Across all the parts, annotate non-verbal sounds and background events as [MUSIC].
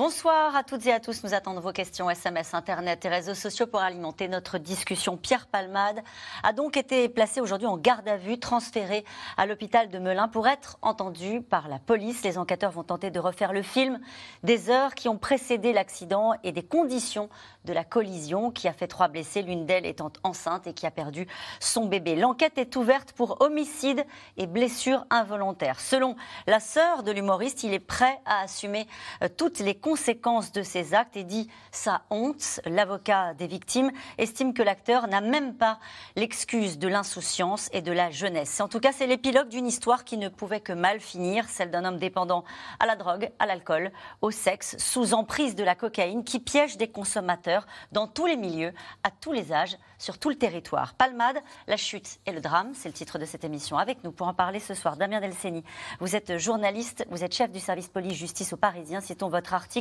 Bonsoir à toutes et à tous. Nous attendons vos questions SMS, Internet et réseaux sociaux pour alimenter notre discussion. Pierre Palmade a donc été placé aujourd'hui en garde à vue, transféré à l'hôpital de Melun pour être entendu par la police. Les enquêteurs vont tenter de refaire le film des heures qui ont précédé l'accident et des conditions de la collision qui a fait trois blessés, l'une d'elles étant enceinte et qui a perdu son bébé. L'enquête est ouverte pour homicide et blessure involontaire. Selon la sœur de l'humoriste, il est prêt à assumer euh, toutes les conséquences de ses actes et dit sa honte. L'avocat des victimes estime que l'acteur n'a même pas l'excuse de l'insouciance et de la jeunesse. En tout cas, c'est l'épilogue d'une histoire qui ne pouvait que mal finir, celle d'un homme dépendant à la drogue, à l'alcool, au sexe, sous emprise de la cocaïne, qui piège des consommateurs dans tous les milieux, à tous les âges, sur tout le territoire. Palmade, la chute et le drame, c'est le titre de cette émission. Avec nous pour en parler ce soir, Damien Delceni. Vous êtes journaliste, vous êtes chef du service police-justice au Parisien. Citons votre article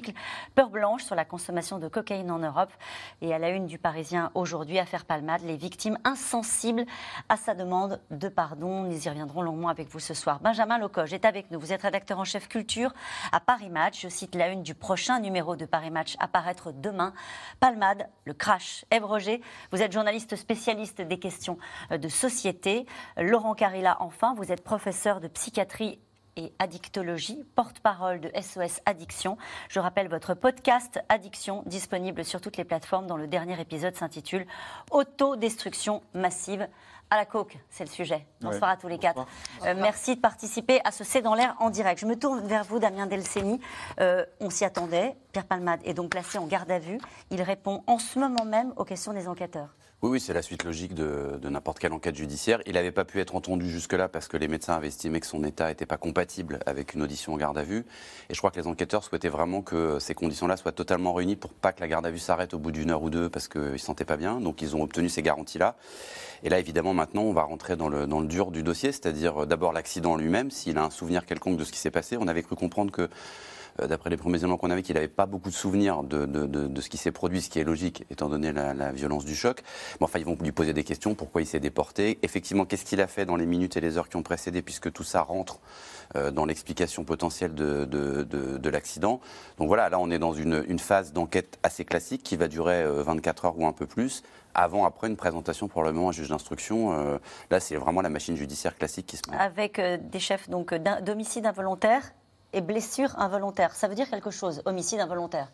Peur blanche sur la consommation de cocaïne en Europe. Et à la une du Parisien aujourd'hui, affaire Palmade, les victimes insensibles à sa demande de pardon. Nous y reviendrons longuement avec vous ce soir. Benjamin Locoge est avec nous. Vous êtes rédacteur en chef culture à Paris Match. Je cite la une du prochain numéro de Paris Match apparaître demain. Palmade, le crash. Ève Roger, vous êtes journaliste spécialiste des questions de société. Laurent Carilla, enfin, vous êtes professeur de psychiatrie et addictologie, porte-parole de SOS Addiction. Je rappelle votre podcast Addiction, disponible sur toutes les plateformes, dont le dernier épisode s'intitule Autodestruction massive. À la coke, c'est le sujet. Bonsoir à tous les quatre. Euh, merci de participer à ce C'est dans l'air en direct. Je me tourne vers vous, Damien Delceni. Euh, on s'y attendait. Pierre Palmade est donc placé en garde à vue. Il répond en ce moment même aux questions des enquêteurs. Oui, oui, c'est la suite logique de, n'importe quelle enquête judiciaire. Il n'avait pas pu être entendu jusque-là parce que les médecins avaient estimé que son état n'était pas compatible avec une audition en garde à vue. Et je crois que les enquêteurs souhaitaient vraiment que ces conditions-là soient totalement réunies pour pas que la garde à vue s'arrête au bout d'une heure ou deux parce qu'ils ne se sentaient pas bien. Donc ils ont obtenu ces garanties-là. Et là, évidemment, maintenant, on va rentrer dans le, dans le dur du dossier, c'est-à-dire euh, d'abord l'accident lui-même, s'il a un souvenir quelconque de ce qui s'est passé. On avait cru comprendre que d'après les premiers éléments qu'on avait, qu'il n'avait pas beaucoup de souvenirs de, ce qui s'est produit, ce qui est logique, étant donné la, violence du choc. Mais enfin, ils vont lui poser des questions, pourquoi il s'est déporté, effectivement, qu'est-ce qu'il a fait dans les minutes et les heures qui ont précédé, puisque tout ça rentre euh, dans l'explication potentielle de, l'accident? Donc voilà, là, on est dans une, une phase d'enquête assez classique qui va durer 24 euh, heures ou un peu plus avant, après une présentation probablement à un juge d'instruction. là, c'est vraiment la machine judiciaire classique qui se met. Avec des chefs donc d'homicide involontaire et blessure involontaire. Ça veut dire quelque chose, homicide involontaire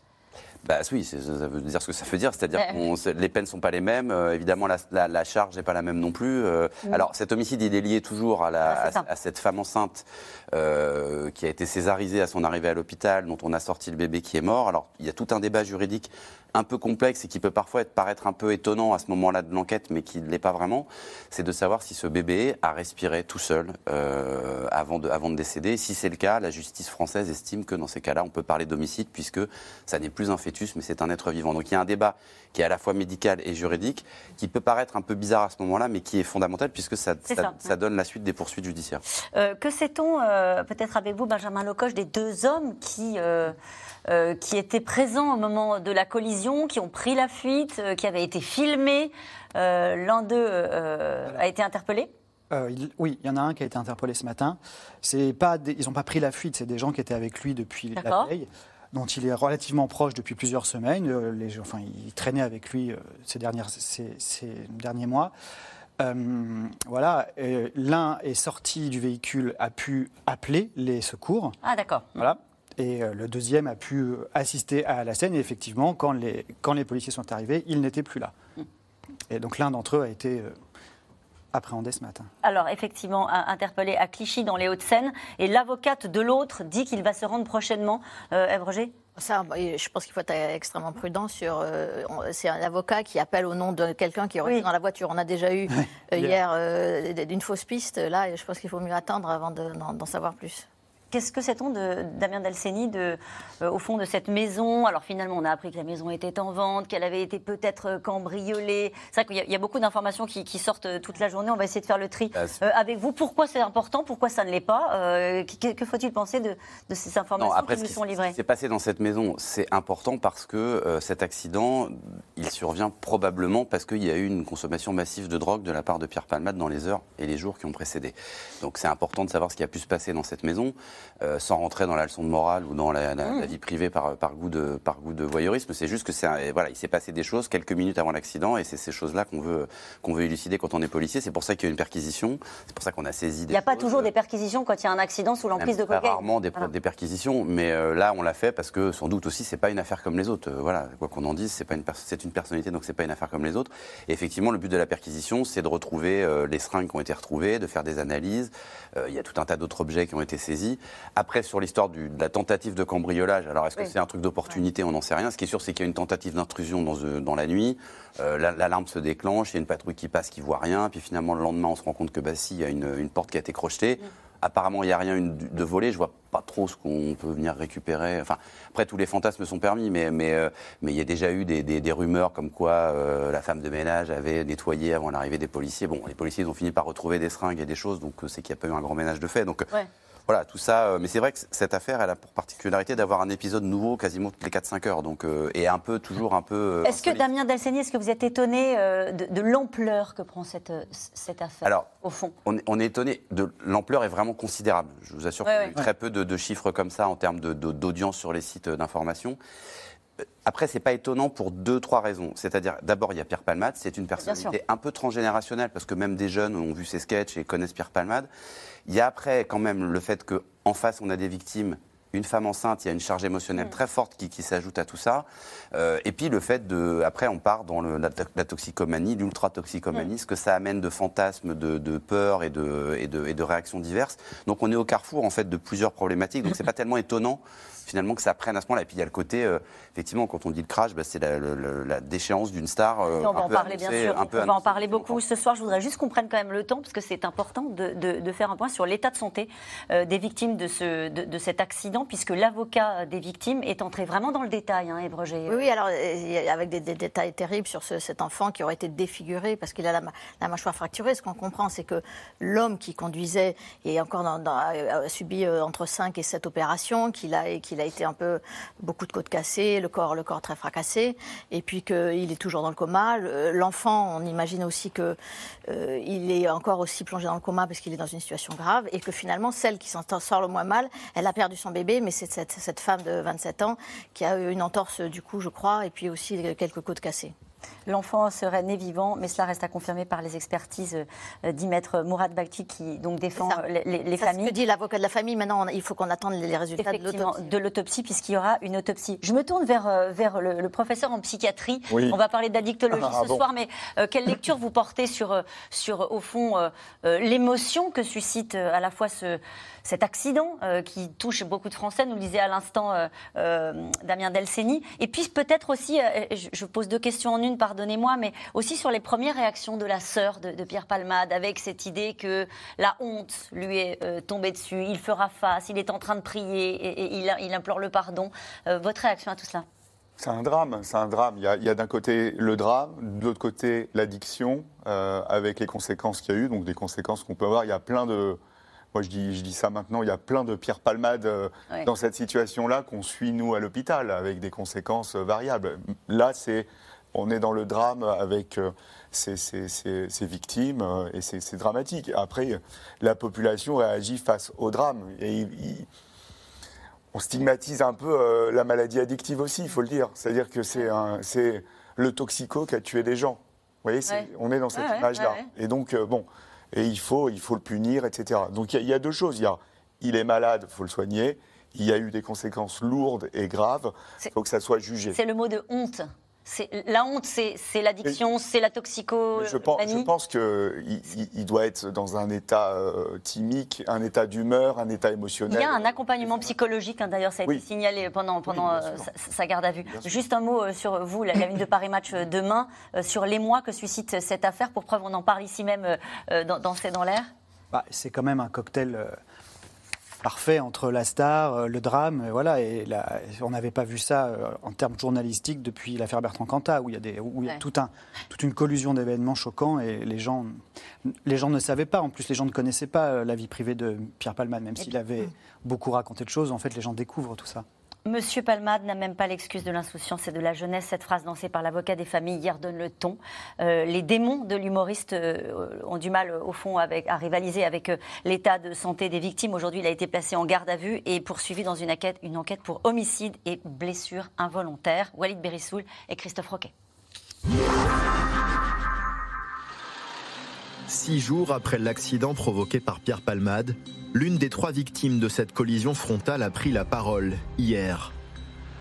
bah oui, ça veut dire ce que ça veut dire, c'est-à-dire que les peines ne sont pas les mêmes, euh, évidemment la, charge n'est pas la même non plus. Euh. Mm. Alors cet homicide, il est lié toujours à, la, ah, à, cette femme enceinte euh, qui a été césarisée à son arrivée à l'hôpital, dont on a sorti le bébé qui est mort. Alors il y a tout un débat juridique un peu complexe et qui peut parfois être, paraître un peu étonnant à ce moment-là de l'enquête, mais qui ne l'est pas vraiment, c'est de savoir si ce bébé a respiré tout seul euh, avant, de, avant de décéder. Et si c'est le cas, la justice française estime que dans ces cas-là, on peut parler d'homicide puisque ça n'est plus un fœtus, mais c'est un être vivant. Donc il y a un débat qui est à la fois médical et juridique, qui peut paraître un peu bizarre à ce moment-là, mais qui est fondamental puisque ça, ça, donne la suite des poursuites judiciaires. Euh, que sait-on, euh, peut-être avec vous, Benjamin Locoche, des deux hommes qui... Euh, qui étaient présents au moment de la collision, qui ont pris la fuite, euh, qui avaient été filmés. Euh, l'un d'eux a été interpellé oui, il y en a un qui a été interpellé ce matin. Pas ils n'ont pas pris la fuite, c'est des gens qui étaient avec lui depuis la veille, dont il est relativement proche depuis plusieurs semaines. Les, enfin, il traînait avec lui ces, dernières, ces, derniers mois. voilà, l'un est sorti du véhicule, a pu appeler les secours. Ah d'accord. Voilà. Et euh, le deuxième a pu euh, assister à la scène. Et effectivement, quand les, quand les policiers sont arrivés, il n'était plus là. Et donc l'un d'entre eux a été euh, appréhendé ce matin. Alors effectivement, interpellé à Clichy dans les Hauts-de-Seine. Et l'avocate de l'autre dit qu'il va se rendre prochainement. Euh, Roger ça, je pense qu'il faut être extrêmement prudent sur. c'est un avocat qui appelle au nom de quelqu'un qui est resté dans la voiture. On a déjà eu hier une fausse piste. Là, je pense qu'il faut mieux attendre avant d'en savoir plus. Qu'est-ce que sait-on de Damien Dalseni, de, euh, au fond de cette maison? Alors finalement, on a appris que la maison était en vente, qu'elle avait été peut-être cambriolée. C'est vrai qu'il y, a beaucoup d'informations qui, sortent toute la journée. On va essayer de faire le tri avec vous. Pourquoi c'est important? Pourquoi ça ne l'est pas? Que, faut-il penser de, ces informations qui nous sont livrées Ce qui s'est passé dans cette maison, c'est important parce que cet accident, il survient probablement parce qu'il y a eu une consommation massive de drogue de la part de Pierre Palmade dans les heures et les jours qui ont précédé. Donc c'est important de savoir ce qui a pu se passer dans cette maison, euh, sans rentrer dans la leçon de morale ou dans la, mmh. vie privée par, par, goût de, par goût de voyeurisme. C'est juste que c'est voilà, il s'est passé des choses quelques minutes avant l'accident et c'est ces choses-là qu'on veut, qu'on veut élucider quand on est policier. C'est pour ça qu'il y a une perquisition, c'est pour ça qu'on a saisi des Il n'y a pas toujours des perquisitions quand il y a un accident sous l'emprise de cocaïne Rarement des, des perquisitions, mais euh, là on l'a fait parce que sans doute aussi c'est pas une affaire comme les autres. Euh, voilà, quoi qu'on en dise, c'est pas une, c'est une personnalité donc c'est pas une affaire comme les autres. Et effectivement, le but de la perquisition, c'est de retrouver les seringues qui ont été retrouvées, de faire des analyses. il y a tout un tas d'autres objets qui ont été saisis. Après, sur l'histoire de la tentative de cambriolage, alors est-ce que c'est un truc d'opportunité? On n'en sait rien. Ce qui est sûr, c'est qu'il y a une tentative d'intrusion dans, euh, dans, la nuit. Euh, l'alarme se déclenche, il y a une patrouille qui passe qui voit rien. Puis finalement, le lendemain, on se rend compte que bah, si, il y a une, porte qui a été crochetée. Mm. Apparemment, il n'y a rien de volé. Je vois pas trop ce qu'on peut venir récupérer. Enfin, après, tous les fantasmes sont permis, mais mais euh, mais il y a déjà eu des, des, rumeurs comme quoi la femme de ménage avait nettoyé avant l'arrivée des policiers. Bon, les policiers ont fini par retrouver des seringues et des choses, donc c'est qu'il n'y a pas eu un grand ménage de fait. Donc voilà, tout ça. Euh, mais c'est vrai que cette affaire, elle a pour particularité d'avoir un épisode nouveau quasiment toutes les 4-5 heures. Donc, euh, et un peu, toujours un peu. Euh, est-ce que Damien Delceni, est-ce que vous êtes étonné de, l'ampleur que prend cette, cette affaire Alors, au fond? on, on est étonné. De l'ampleur est vraiment considérable. Je vous assure qu'il y a eu très peu de, chiffres comme ça en termes d'audience sur les sites d'information. Après, c'est pas étonnant pour deux, trois raisons. C'est-à-dire, d'abord, il y a Pierre Palmade. C'est une personnalité un peu transgénérationnelle parce que même des jeunes ont vu ses sketchs et connaissent Pierre Palmade. Il y a après quand même le fait qu'en face, on a des victimes une femme enceinte, il y a une charge émotionnelle mm. très forte qui, s'ajoute à tout ça. Euh, et puis le fait de, après on part dans le, la, toxicomanie, l'ultra-toxicomanie, mm. ce que ça amène de fantasmes, de, peur et de, et, de, et de réactions diverses. Donc on est au carrefour en fait de plusieurs problématiques. Donc c'est pas [LAUGHS] tellement étonnant finalement que ça prenne à ce moment-là. Et puis il y a le côté, euh, effectivement, quand on dit le crash, bah, c'est la, déchéance d'une star. Euh, on va en parler bien sûr. on va en parler beaucoup ce soir. Je voudrais juste qu'on prenne quand même le temps, parce que c'est important de, faire un point sur l'état de santé euh, des victimes de, ce, de, cet accident, puisque l'avocat des victimes est entré vraiment dans le détail, hein, Oui, oui, alors avec des, détails terribles sur cet enfant qui aurait été défiguré parce qu'il a la, mâchoire fracturée. Ce qu'on comprend, c'est que l'homme qui conduisait et encore dans, a subi entre 5 et 7 opérations, qu'il a, il a été un peu beaucoup de côtes cassées, le corps, très fracassé, et puis qu'il est toujours dans le coma. L'enfant, on imagine aussi qu'il euh, est encore aussi plongé dans le coma parce qu'il est dans une situation grave, et que finalement, celle qui s'en sort le moins mal, elle a perdu son bébé, mais c'est cette, cette femme de 27 ans qui a eu une entorse du cou, je crois, et puis aussi quelques côtes cassées. L'enfant serait né vivant, mais cela reste à confirmer par les expertises euh, d'Imaître Mourad Bakti qui donc défend les, les familles. Ce que dit l'avocat de la famille, maintenant il faut qu'on attende les résultats de l'autopsie. puisqu'il y aura une autopsie. Je me tourne vers, euh, vers le, professeur en psychiatrie. On va parler d'addictologie ah, ce soir, mais euh, quelle lecture vous portez sur, sur au fond, l'émotion que suscite à la fois ce cet accident euh, qui touche beaucoup de Français, nous le disait à l'instant euh, euh, Damien Delceni. Et puis peut-être aussi, je pose deux questions en une, pardonnez-moi, mais aussi sur les premières réactions de la sœur de, Pierre Palmade, avec cette idée que la honte lui est tombée dessus, il fera face, il est en train de prier et, il, implore le pardon. votre réaction à tout cela? C'est un drame, c'est un drame. Il y a, d'un côté le drame, de l'autre côté l'addiction, avec les conséquences qu'il y a eu, donc des conséquences qu'on peut avoir. Il y a plein de, moi, je dis, je dis ça maintenant, il y a plein de pierres palmades euh, dans cette situation-là qu'on suit, nous, à l'hôpital, avec des conséquences euh, variables. Là, c'est, on est dans le drame avec euh, ces, victimes et c'est dramatique. Après, la population réagit face au drame. Et on stigmatise un peu la maladie addictive aussi, il faut le dire. C'est-à-dire que c'est le toxico qui a tué des gens. Vous voyez, on est dans cette image-là. Et donc, bon, et il faut, il faut le punir, etc. Donc il y, a deux choses. Il y a, il est malade, il faut le soigner. Il y a eu des conséquences lourdes et graves. Il faut que ça soit jugé. C'est le mot de honte. La honte, c'est l'addiction, c'est la toxico. Je pense, je pense qu'il il doit être dans un état euh, timique, un état d'humeur, un état émotionnel. Il y a un accompagnement psychologique, hein, d'ailleurs, ça a été signalé pendant, pendant euh, sa, garde à vue. Juste un mot euh, sur vous, la, la de Paris Match demain, sur les mois que suscite cette affaire. Pour preuve, on en parle ici même dans, dans C'est dans l'air. Bah, c'est quand même un cocktail parfait entre la star, le drame, voilà. Et on n'avait pas vu ça en termes journalistiques depuis l'affaire Bertrand Cantat, où il y a, des, où il y a tout un, toute une collusion d'événements choquants et les gens, les gens ne savaient pas. En plus, les gens ne connaissaient pas la vie privée de Pierre Palmade, même s'il avait beaucoup raconté de choses. En fait, les gens découvrent tout ça. Monsieur Palmade n'a même pas l'excuse de l'insouciance et de la jeunesse. Cette phrase lancée par l'avocat des familles hier donne le ton. Euh, les démons de l'humoriste euh, ont du mal, au fond, à rivaliser avec euh, l'état de santé des victimes. Aujourd'hui, il a été placé en garde à vue et poursuivi dans une enquête, une enquête pour homicide et blessure involontaire. Walid Berissoul et Christophe Roquet. Six jours après l'accident provoqué par Pierre Palmade, l'une des trois victimes de cette collision frontale a pris la parole hier.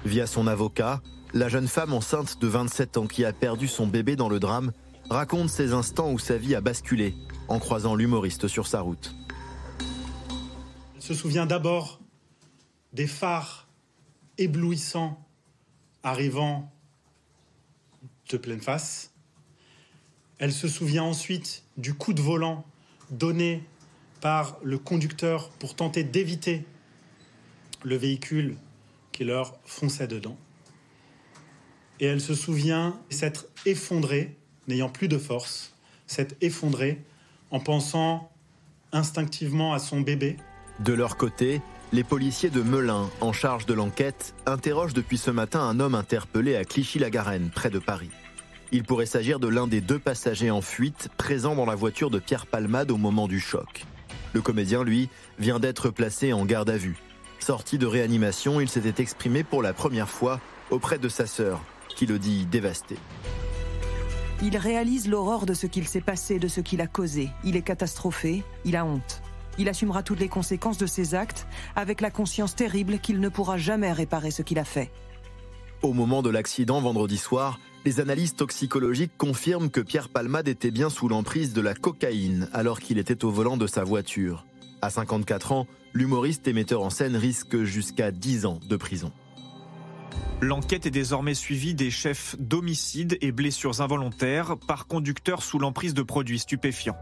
Via son avocat, la jeune femme enceinte de 27 ans qui a perdu son bébé dans le drame raconte ces instants où sa vie a basculé en croisant l'humoriste sur sa route. Elle se souvient d'abord des phares éblouissants arrivant de pleine face. Elle se souvient ensuite du coup de volant donné par le conducteur pour tenter d'éviter le véhicule qui leur fonçait dedans. Et elle se souvient s'être effondrée, n'ayant plus de force, s'être effondrée en pensant instinctivement à son bébé. De leur côté, les policiers de Melun, en charge de l'enquête, interrogent depuis ce matin un homme interpellé à Clichy-la-Garenne, près de Paris. Il pourrait s'agir de l'un des deux passagers en fuite présents dans la voiture de Pierre Palmade au moment du choc. Le comédien, lui, vient d'être placé en garde à vue. Sorti de réanimation, il s'était exprimé pour la première fois auprès de sa sœur, qui le dit dévasté. Il réalise l'horreur de ce qu'il s'est passé, de ce qu'il a causé. Il est catastrophé, il a honte. Il assumera toutes les conséquences de ses actes avec la conscience terrible qu'il ne pourra jamais réparer ce qu'il a fait. Au moment de l'accident vendredi soir, les analyses toxicologiques confirment que Pierre Palmade était bien sous l'emprise de la cocaïne alors qu'il était au volant de sa voiture. À 54 ans, l'humoriste et metteur en scène risque jusqu'à 10 ans de prison. L'enquête est désormais suivie des chefs d'homicide et blessures involontaires par conducteur sous l'emprise de produits stupéfiants.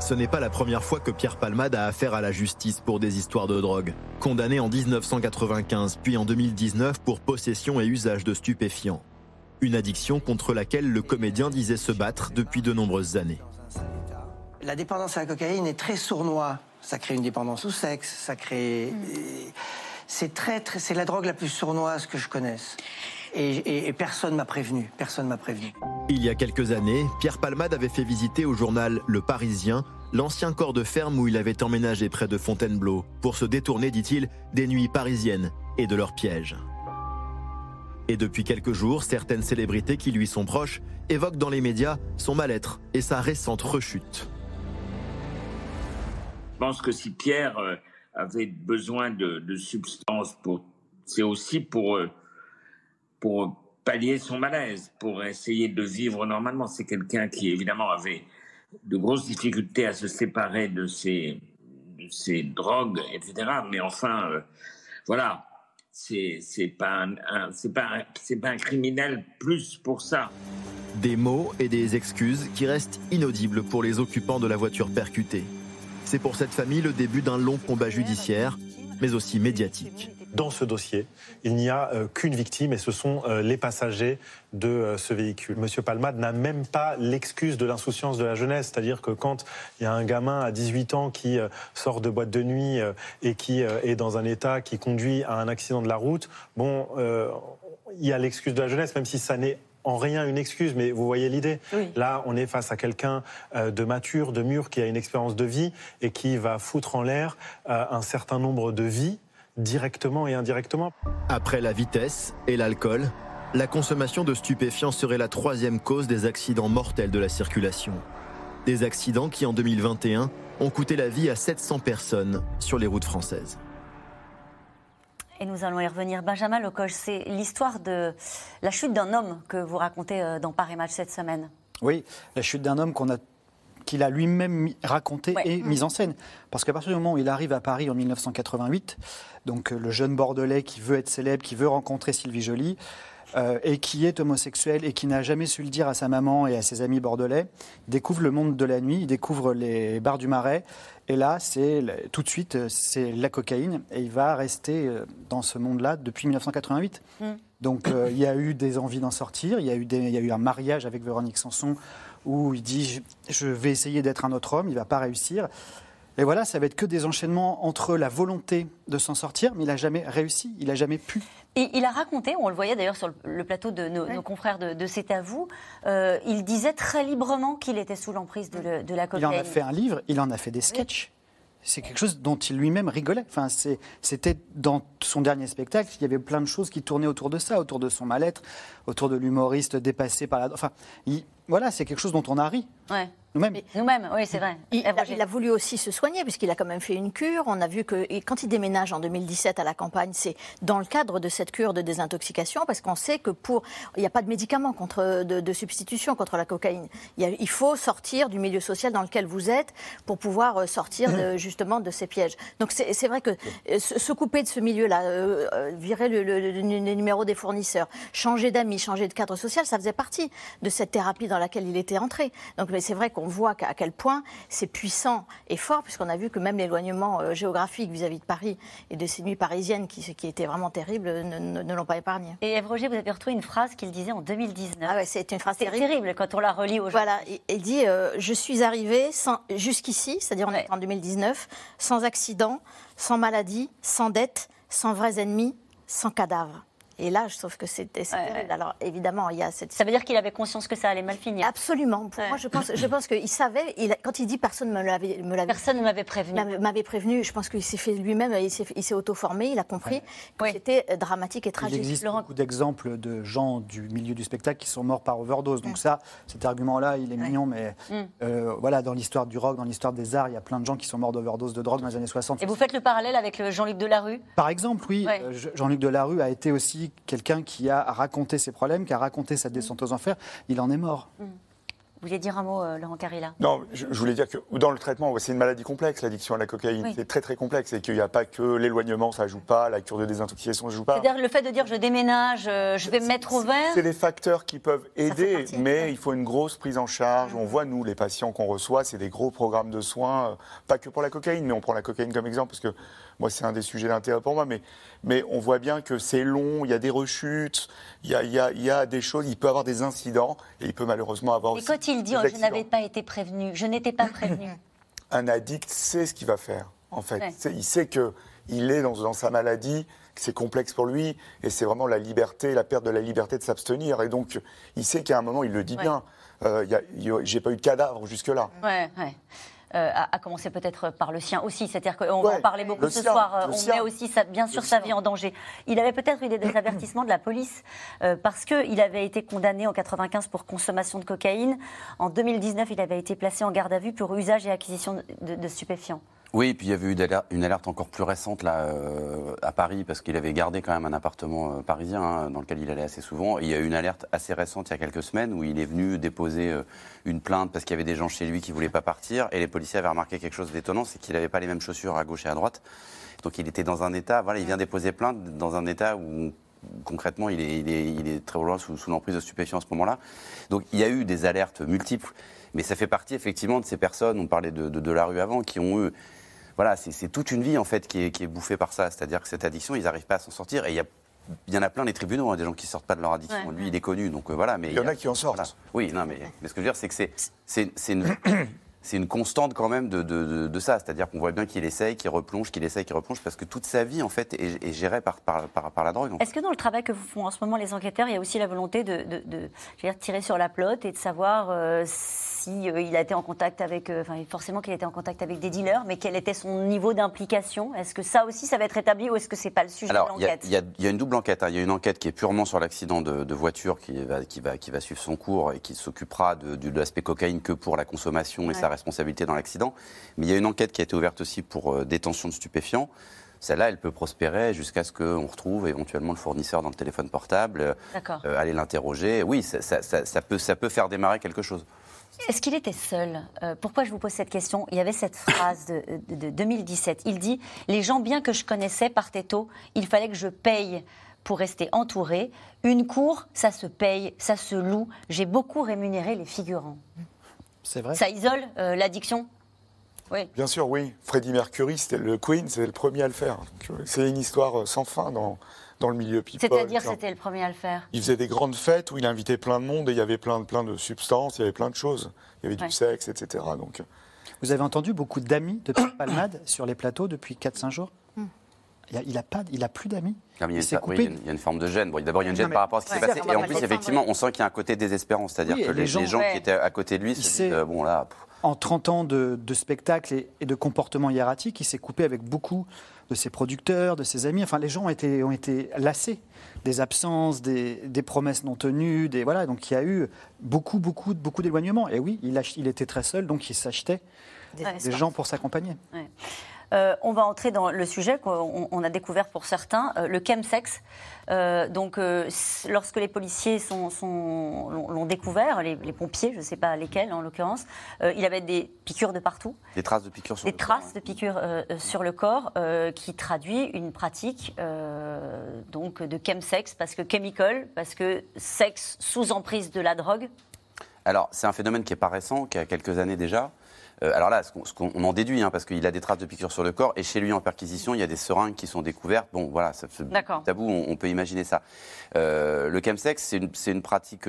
Ce n'est pas la première fois que Pierre Palmade a affaire à la justice pour des histoires de drogue. Condamné en 1995 puis en 2019 pour possession et usage de stupéfiants. Une addiction contre laquelle le comédien disait se battre depuis de nombreuses années. La dépendance à la cocaïne est très sournois. Ça crée une dépendance au sexe, ça crée. C'est très, très, c'est la drogue la plus sournoise que je connaisse. Et, personne m'a prévenu. Personne m'a prévenu. Il y a quelques années, Pierre Palmade avait fait visiter au journal Le Parisien l'ancien corps de ferme où il avait emménagé près de Fontainebleau pour se détourner, dit-il, des nuits parisiennes et de leurs pièges. Et depuis quelques jours, certaines célébrités qui lui sont proches évoquent dans les médias son mal-être et sa récente rechute. Je pense que si Pierre euh, avait besoin de, substances, c'est aussi pour, euh, pour pallier son malaise, pour essayer de vivre normalement. C'est quelqu'un qui évidemment avait de grosses difficultés à se séparer de ses, ses drogues, etc. Mais enfin, euh, voilà, c'est pas un, criminel plus pour ça. Des mots et des excuses qui restent inaudibles pour les occupants de la voiture percutée. C'est pour cette famille le début d'un long combat judiciaire, mais aussi médiatique dans ce dossier, il n'y a euh, qu'une victime et ce sont euh, les passagers de euh, ce véhicule. Monsieur Palmade n'a même pas l'excuse de l'insouciance de la jeunesse, c'est-à-dire que quand il y a un gamin à 18 ans qui sort de boîte de nuit et qui est dans un état qui conduit à un accident de la route, bon, il y a l'excuse de la jeunesse, même si ça n'est en rien une excuse, mais vous voyez l'idée. Là, on est face à quelqu'un de mature, de mûr, qui a une expérience de vie et qui va foutre en l'air un certain nombre de vies directement et indirectement. Après la vitesse et l'alcool, la consommation de stupéfiants serait la troisième cause des accidents mortels de la circulation. Des accidents qui, en 2021, ont coûté la vie à 700 personnes sur les routes françaises. Et nous allons y revenir. Benjamin Lecoche, c'est l'histoire de la chute d'un homme que vous racontez euh, dans Paris Match cette semaine. Oui, la chute d'un homme qu'on a qu'il a lui-même raconté et mis en scène. Parce qu'à partir du moment où il arrive à Paris en 1988, donc le jeune Bordelais qui veut être célèbre, qui veut rencontrer Sylvie Joly, euh, et qui est homosexuel et qui n'a jamais su le dire à sa maman et à ses amis bordelais, découvre le monde de la nuit, il découvre les bars du Marais. Et là, c'est tout de suite, c'est la cocaïne. Et il va rester euh, dans ce monde-là depuis 1988. Mm. Donc euh, il y a eu des envies d'en sortir. Il y, a eu il y a eu un mariage avec Véronique Sanson où il dit je vais essayer d'être un autre homme. Il ne va pas réussir. Et voilà, ça va être que des enchaînements entre la volonté de s'en sortir, mais il n'a jamais réussi, il n'a jamais pu. Et il a raconté, on le voyait d'ailleurs sur le plateau de nos, confrères de, C'est à vous, euh, il disait très librement qu'il était sous l'emprise de, la cocaïne. Il en a fait un livre, il en a fait des sketchs. C'est quelque chose dont il lui-même rigolait. Enfin, c'était dans son dernier spectacle, il y avait plein de choses qui tournaient autour de ça, autour de son mal-être, autour de l'humoriste dépassé par la. Enfin, voilà, c'est quelque chose dont on a ri. Nous-mêmes. Nous-mêmes, oui, c'est vrai. Il, a, voulu aussi se soigner, puisqu'il a quand même fait une cure. On a vu que quand il déménage en 2017 à la campagne, c'est dans le cadre de cette cure de désintoxication, parce qu'on sait que pour. Il n'y a pas de médicament contre, de, substitution contre la cocaïne. Il, faut sortir du milieu social dans lequel vous êtes pour pouvoir euh, sortir [COUGHS] justement de ces pièges. Donc c'est vrai que euh, se, couper de ce milieu-là, euh, virer le, le, numéro des fournisseurs, changer d'amis, changer de cadre social, ça faisait partie de cette thérapie dans laquelle il était entré. Donc c'est vrai on voit à quel point c'est puissant et fort, puisqu'on a vu que même l'éloignement euh, géographique vis-à-vis de Paris et de ces nuits parisiennes, qui, qui étaient vraiment terribles, ne, l'ont pas épargné. Et Eve Roger, vous avez retrouvé une phrase qu'il disait en 2019. Ah ouais, c'est une phrase terrible. terrible quand on la relit aujourd'hui. Voilà, il, dit euh, Je suis arrivé jusqu'ici, c'est-à-dire en 2019, sans accident, sans maladie, sans dette, sans vrais ennemis, sans cadavre. Et là, je trouve que c'était Alors évidemment, il y a cette. Ça veut dire qu'il avait conscience que ça allait mal finir. Absolument. Pour moi, je pense, je pense qu'il savait. Il, quand il dit personne me l'avait, me Personne ne m'avait prévenu. M'avait prévenu. Je pense qu'il s'est fait lui-même. Il s'est auto-formé. Il a compris que c'était euh, dramatique et tragique. Il existe beaucoup d'exemples de gens du milieu du spectacle qui sont morts par overdose. Donc mm. ça, cet argument-là, il est mignon, mais mm. euh, voilà, dans l'histoire du rock, dans l'histoire des arts, il y a plein de gens qui sont morts d'overdose de drogue dans les années 60. Et vous faites le parallèle avec Jean-Luc Delarue? Par exemple, oui. Euh, Jean-Luc Delarue a été aussi quelqu'un qui a raconté ses problèmes, qui a raconté sa descente aux enfers. Il en est mort. Mm. Vous vouliez dire un mot, euh, Laurent Carilla Non, je, voulais dire que dans le traitement, c'est une maladie complexe, l'addiction à la cocaïne. C'est très très complexe et qu'il n'y a pas que l'éloignement, ça ne joue pas, la cure de désintoxication, ça ne joue pas. C'est-à-dire le fait de dire je déménage, euh, je vais me mettre au vert C'est des facteurs qui peuvent aider, mais il faut une grosse prise en charge. On voit, nous, les patients qu'on reçoit, c'est des gros programmes de soins, euh, pas que pour la cocaïne, mais on prend la cocaïne comme exemple, parce que moi, c'est un des sujets d'intérêt pour moi, mais, mais on voit bien que c'est long, il y a des rechutes, il y a, il y a, des choses, il peut avoir des incidents, et il peut malheureusement avoir et quand il dit oh, je n'avais pas été prévenu, je n'étais pas prévenu. [LAUGHS] un addict sait ce qu'il va faire, en fait. Il sait que il est dans, dans sa maladie, que c'est complexe pour lui, et c'est vraiment la liberté, la perte de la liberté de s'abstenir. Et donc, il sait qu'à un moment, il le dit bien. Euh, J'ai pas eu de cadavre jusque-là. Ouais, ouais. Euh, à, commencer peut-être par le sien aussi. C'est-à-dire qu'on va en parler beaucoup ce soir. Euh, on met aussi, bien sûr, sa vie en danger. Il avait peut-être eu des avertissements de la police euh, parce qu'il avait été condamné en 95 pour consommation de cocaïne. En 2019, il avait été placé en garde à vue pour usage et acquisition de stupéfiants. Oui, et puis il y avait eu une alerte encore plus récente là euh, à Paris parce qu'il avait gardé quand même un appartement euh, parisien hein, dans lequel il allait assez souvent. il y a eu une alerte assez récente il y a quelques semaines où il est venu déposer euh, une plainte parce qu'il y avait des gens chez lui qui voulaient pas partir et les policiers avaient remarqué quelque chose d'étonnant, c'est qu'il n'avait pas les mêmes chaussures à gauche et à droite. Donc il était dans un état, voilà, il vient déposer plainte dans un état où concrètement il est, il est, très loin sous, l'emprise de stupéfiants à ce moment-là. Donc il y a eu des alertes multiples, mais ça fait partie effectivement de ces personnes, on parlait de, de la rue avant, qui ont eu voilà, c'est toute une vie en fait qui est, bouffée par ça. C'est-à-dire que cette addiction, ils n'arrivent pas à s'en sortir. Et il y y en a plein les tribunaux, hein, des gens qui sortent pas de leur addiction. Lui, il est connu, donc euh, voilà. Mais il y, en a, qui en sortent. Oui, non, mais, mais, ce que je veux dire, c'est que c'est une, [COUGHS] c'est une constante quand même de, de, ça. C'est-à-dire qu'on voit bien qu'il essaye, qu'il replonge, qu'il essaye, qu'il replonge, parce que toute sa vie, en fait, est, gérée par, par, par, la drogue. Est-ce que dans le travail que vous font en ce moment les enquêteurs, il y a aussi la volonté de, de tirer sur la plotte et de savoir euh, si euh, il a été en contact avec, euh, enfin, forcément qu'il était en contact avec des dealers, mais quel était son niveau d'implication? Est-ce que ça aussi, ça va être établi ou est-ce que c'est pas le sujet de l'enquête? Il y, a une double enquête. Hein. Il y a une enquête qui est purement sur l'accident de, voiture qui va, qui, va, qui va suivre son cours et qui s'occupera de, l'aspect cocaïne que pour la consommation et sa responsabilité dans l'accident mais il y a une enquête qui a été ouverte aussi pour euh, détention de stupéfiants. Celle-là, elle peut prospérer jusqu'à ce qu'on retrouve éventuellement le fournisseur dans le téléphone portable, euh, aller l'interroger. Oui, ça, peut, ça peut faire démarrer quelque chose. Est-ce qu'il était seul? Euh, Pourquoi je vous pose cette question? Il y avait cette phrase de, de- de 2017. Il dit Les gens bien que je connaissais partaient tôt, il fallait que je paye pour rester entouré. Une cour, ça se paye, ça se loue. J'ai beaucoup rémunéré les figurants. C'est vrai? Ça isole euh, l'addiction? Oui. Bien sûr, oui. Freddie Mercury, c'était le Queen, c'était le premier à le faire. Euh, C'est une histoire sans fin dans, dans le milieu people. C'est-à-dire, c'était le premier à le faire. Il faisait des grandes fêtes où il invitait plein de monde et il y avait plein, de- plein de substances, il y avait plein de choses. Il y avait Ouais. du sexe, etc. Donc, Vous avez entendu beaucoup d'amis de Pierre Palmade [COUGHS] sur les plateaux depuis 4-5 jours Hmm. il a, il a pas, il a plus d'amis. Il, y a Il oui, coupé. il y a une- il y a une forme de gêne. Bon, D'abord, il y a une gêne Non, par rapport à ce qui s'est Ouais, passé. Et en plus, effectivement, on sent qu'il y a un côté désespérant. C'est-à-dire Oui, que les, les gens- les gens Ouais. qui étaient à côté de lui se Il disent sait- euh, bon, là, pff, En 30 ans de, de spectacle et, et de comportement hiératique, il s'est coupé avec beaucoup de ses producteurs, de ses amis. Enfin, les gens ont été, ont été lassés des absences, des, des promesses non tenues. Des, voilà, donc il y a eu beaucoup, beaucoup, beaucoup d'éloignements. Et oui, il, ach- il était très seul, donc il s'achetait des gens pour s'accompagner. Euh, on va entrer dans le sujet qu'on on a découvert pour certains, euh, le chemsex. Euh, donc, lorsque les policiers sont- sont- l'ont découvert, les, les pompiers, je ne sais pas lesquels en l'occurrence, il avait des piqûres de partout, des traces de piqûres sur des le corps, traces de piqûres sur le corps, qui traduit une pratique donc de chemsex, parce que chemical, parce que sexe sous emprise de la drogue. Alors, c'est un phénomène qui est pas récent, qui a quelques années déjà. Euh, alors là, ce qu'on, en déduit, hein, parce qu'il a des traces de piqûres sur le corps, et chez lui en perquisition, il y a des seringues qui sont découvertes. Bon, voilà, ça fait tabou, on, on peut imaginer ça. Euh, le chemsex, c'est une, c'est une pratique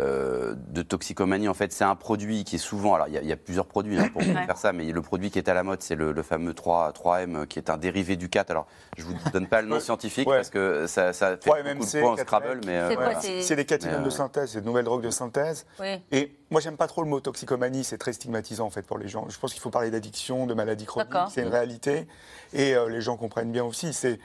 euh, de toxicomanie. En fait, c'est un produit qui est souvent. Alors, il y a, il y a plusieurs produits hein, pour faire ça, mais le produit qui est à la mode, c'est le, le fameux 3, 3M, qui est un dérivé du 4. Alors, je vous donne pas le nom scientifique Ouais. parce que ça, ça fait 3 beaucoup MMC, de points au 4M. Scrabble, mais euh, C'est quoi, voilà. c'est- c'est des catégories Mais, de euh, synthèse, c'est de nouvelles drogues de synthèse. Oui. Et moi, j'aime pas trop le mot toxicomanie, c'est très stigmatisant en fait pour les gens. Je pense qu'il faut parler d'addiction, de maladie chronique, D'accord. c'est une réalité. Et euh, les gens comprennent bien aussi. C'est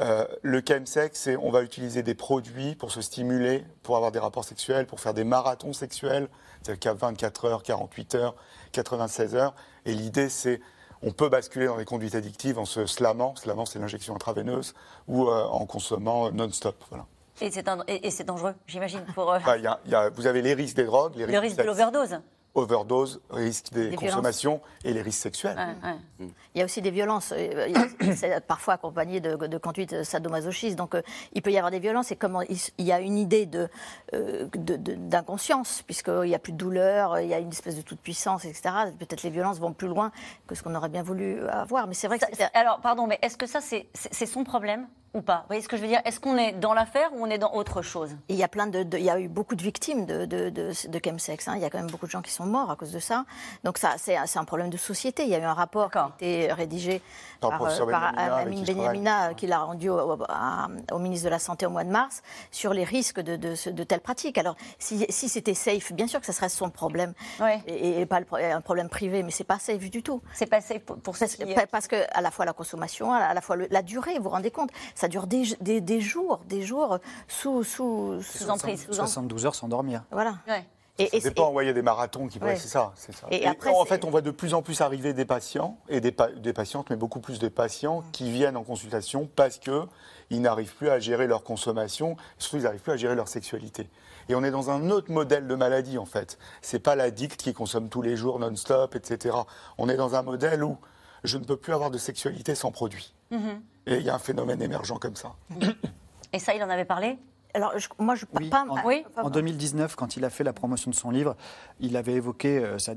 euh, le chemsex, c'est on va utiliser des produits pour se stimuler, pour avoir des rapports sexuels, pour faire des marathons sexuels, c'est-à-dire qu'à 24 heures, 48 heures, 96 heures. Et l'idée, c'est on peut basculer dans des conduites addictives en se slamant, slamant c'est l'injection intraveineuse, ou euh, en consommant non-stop. Voilà. Et c'est dangereux, j'imagine, pour euh, y a- y a- vous avez les risques des drogues, les le risque de l'overdose. Overdose, risque des, Des consommations et les risques sexuels. Ouais, ouais. Il y a aussi des violences. euh, [COUGHS] C'est parfois accompagné de, de conduite sadomasochistes. Donc, euh, il peut y avoir des violences. Et comme il, il y a une idée de, euh, de- de- d'inconscience, puisqu'il n'y a plus de douleur, il y a une espèce de toute puissance, etc. Peut-être les violences vont plus loin que ce qu'on aurait bien voulu avoir. Mais c'est vrai que Ça- c'est- alors, pardon, mais est-ce que ça, c'est son problème? Ou pas Vous voyez ce que je veux dire? Est-ce qu'on est dans l'affaire ou on est dans autre chose? Il y a plein de, de- il y a eu beaucoup de victimes de, de, de, de chemsex. hein. Il y a quand même beaucoup de gens qui sont morts à cause de ça. Donc ça, c'est un problème de société. Il y a eu un rapport qui a été rédigé Par euh, par Amine. Benyamina, qui l'a rendu au, au- à- au ministre de la Santé au mois de mars, sur les risques de, de, telles pratiques. Alors, si, si c'était safe, bien sûr que ça serait son problème, Ouais. et, et pas le un problème privé, mais c'est pas safe du tout. C'est passé pour, pour Parce, qui- parce que à la fois la consommation, à la fois le- la durée, vous vous rendez compte, ça dure des, des, des jours, des jours sous sous Sous emprise. sous em- 72 heures sans dormir. Voilà. Ouais. Et, Ça et- dépend, ouais, il y a des marathons qui. ouais, c'est ça, c'est ça. Et Et après, en fait, on voit de plus en plus arriver des patients et des, pa- des patientes, mais beaucoup plus de patients qui viennent en consultation parce que ils n'arrivent plus à gérer leur consommation, surtout ils n'arrivent plus à gérer leur sexualité. Et on est dans un autre modèle de maladie en fait. C'est pas l'addict qui consomme tous les jours non-stop, etc. On est dans un modèle où je ne peux plus avoir de sexualité sans produit. Mm-hmm. Et il y a un phénomène émergent comme ça. [COUGHS] Et ça, il en avait parlé? Alors je- moi je Oui, pas en, Oui. en 2019, quand il a fait la promotion de son livre, il avait évoqué euh, sa-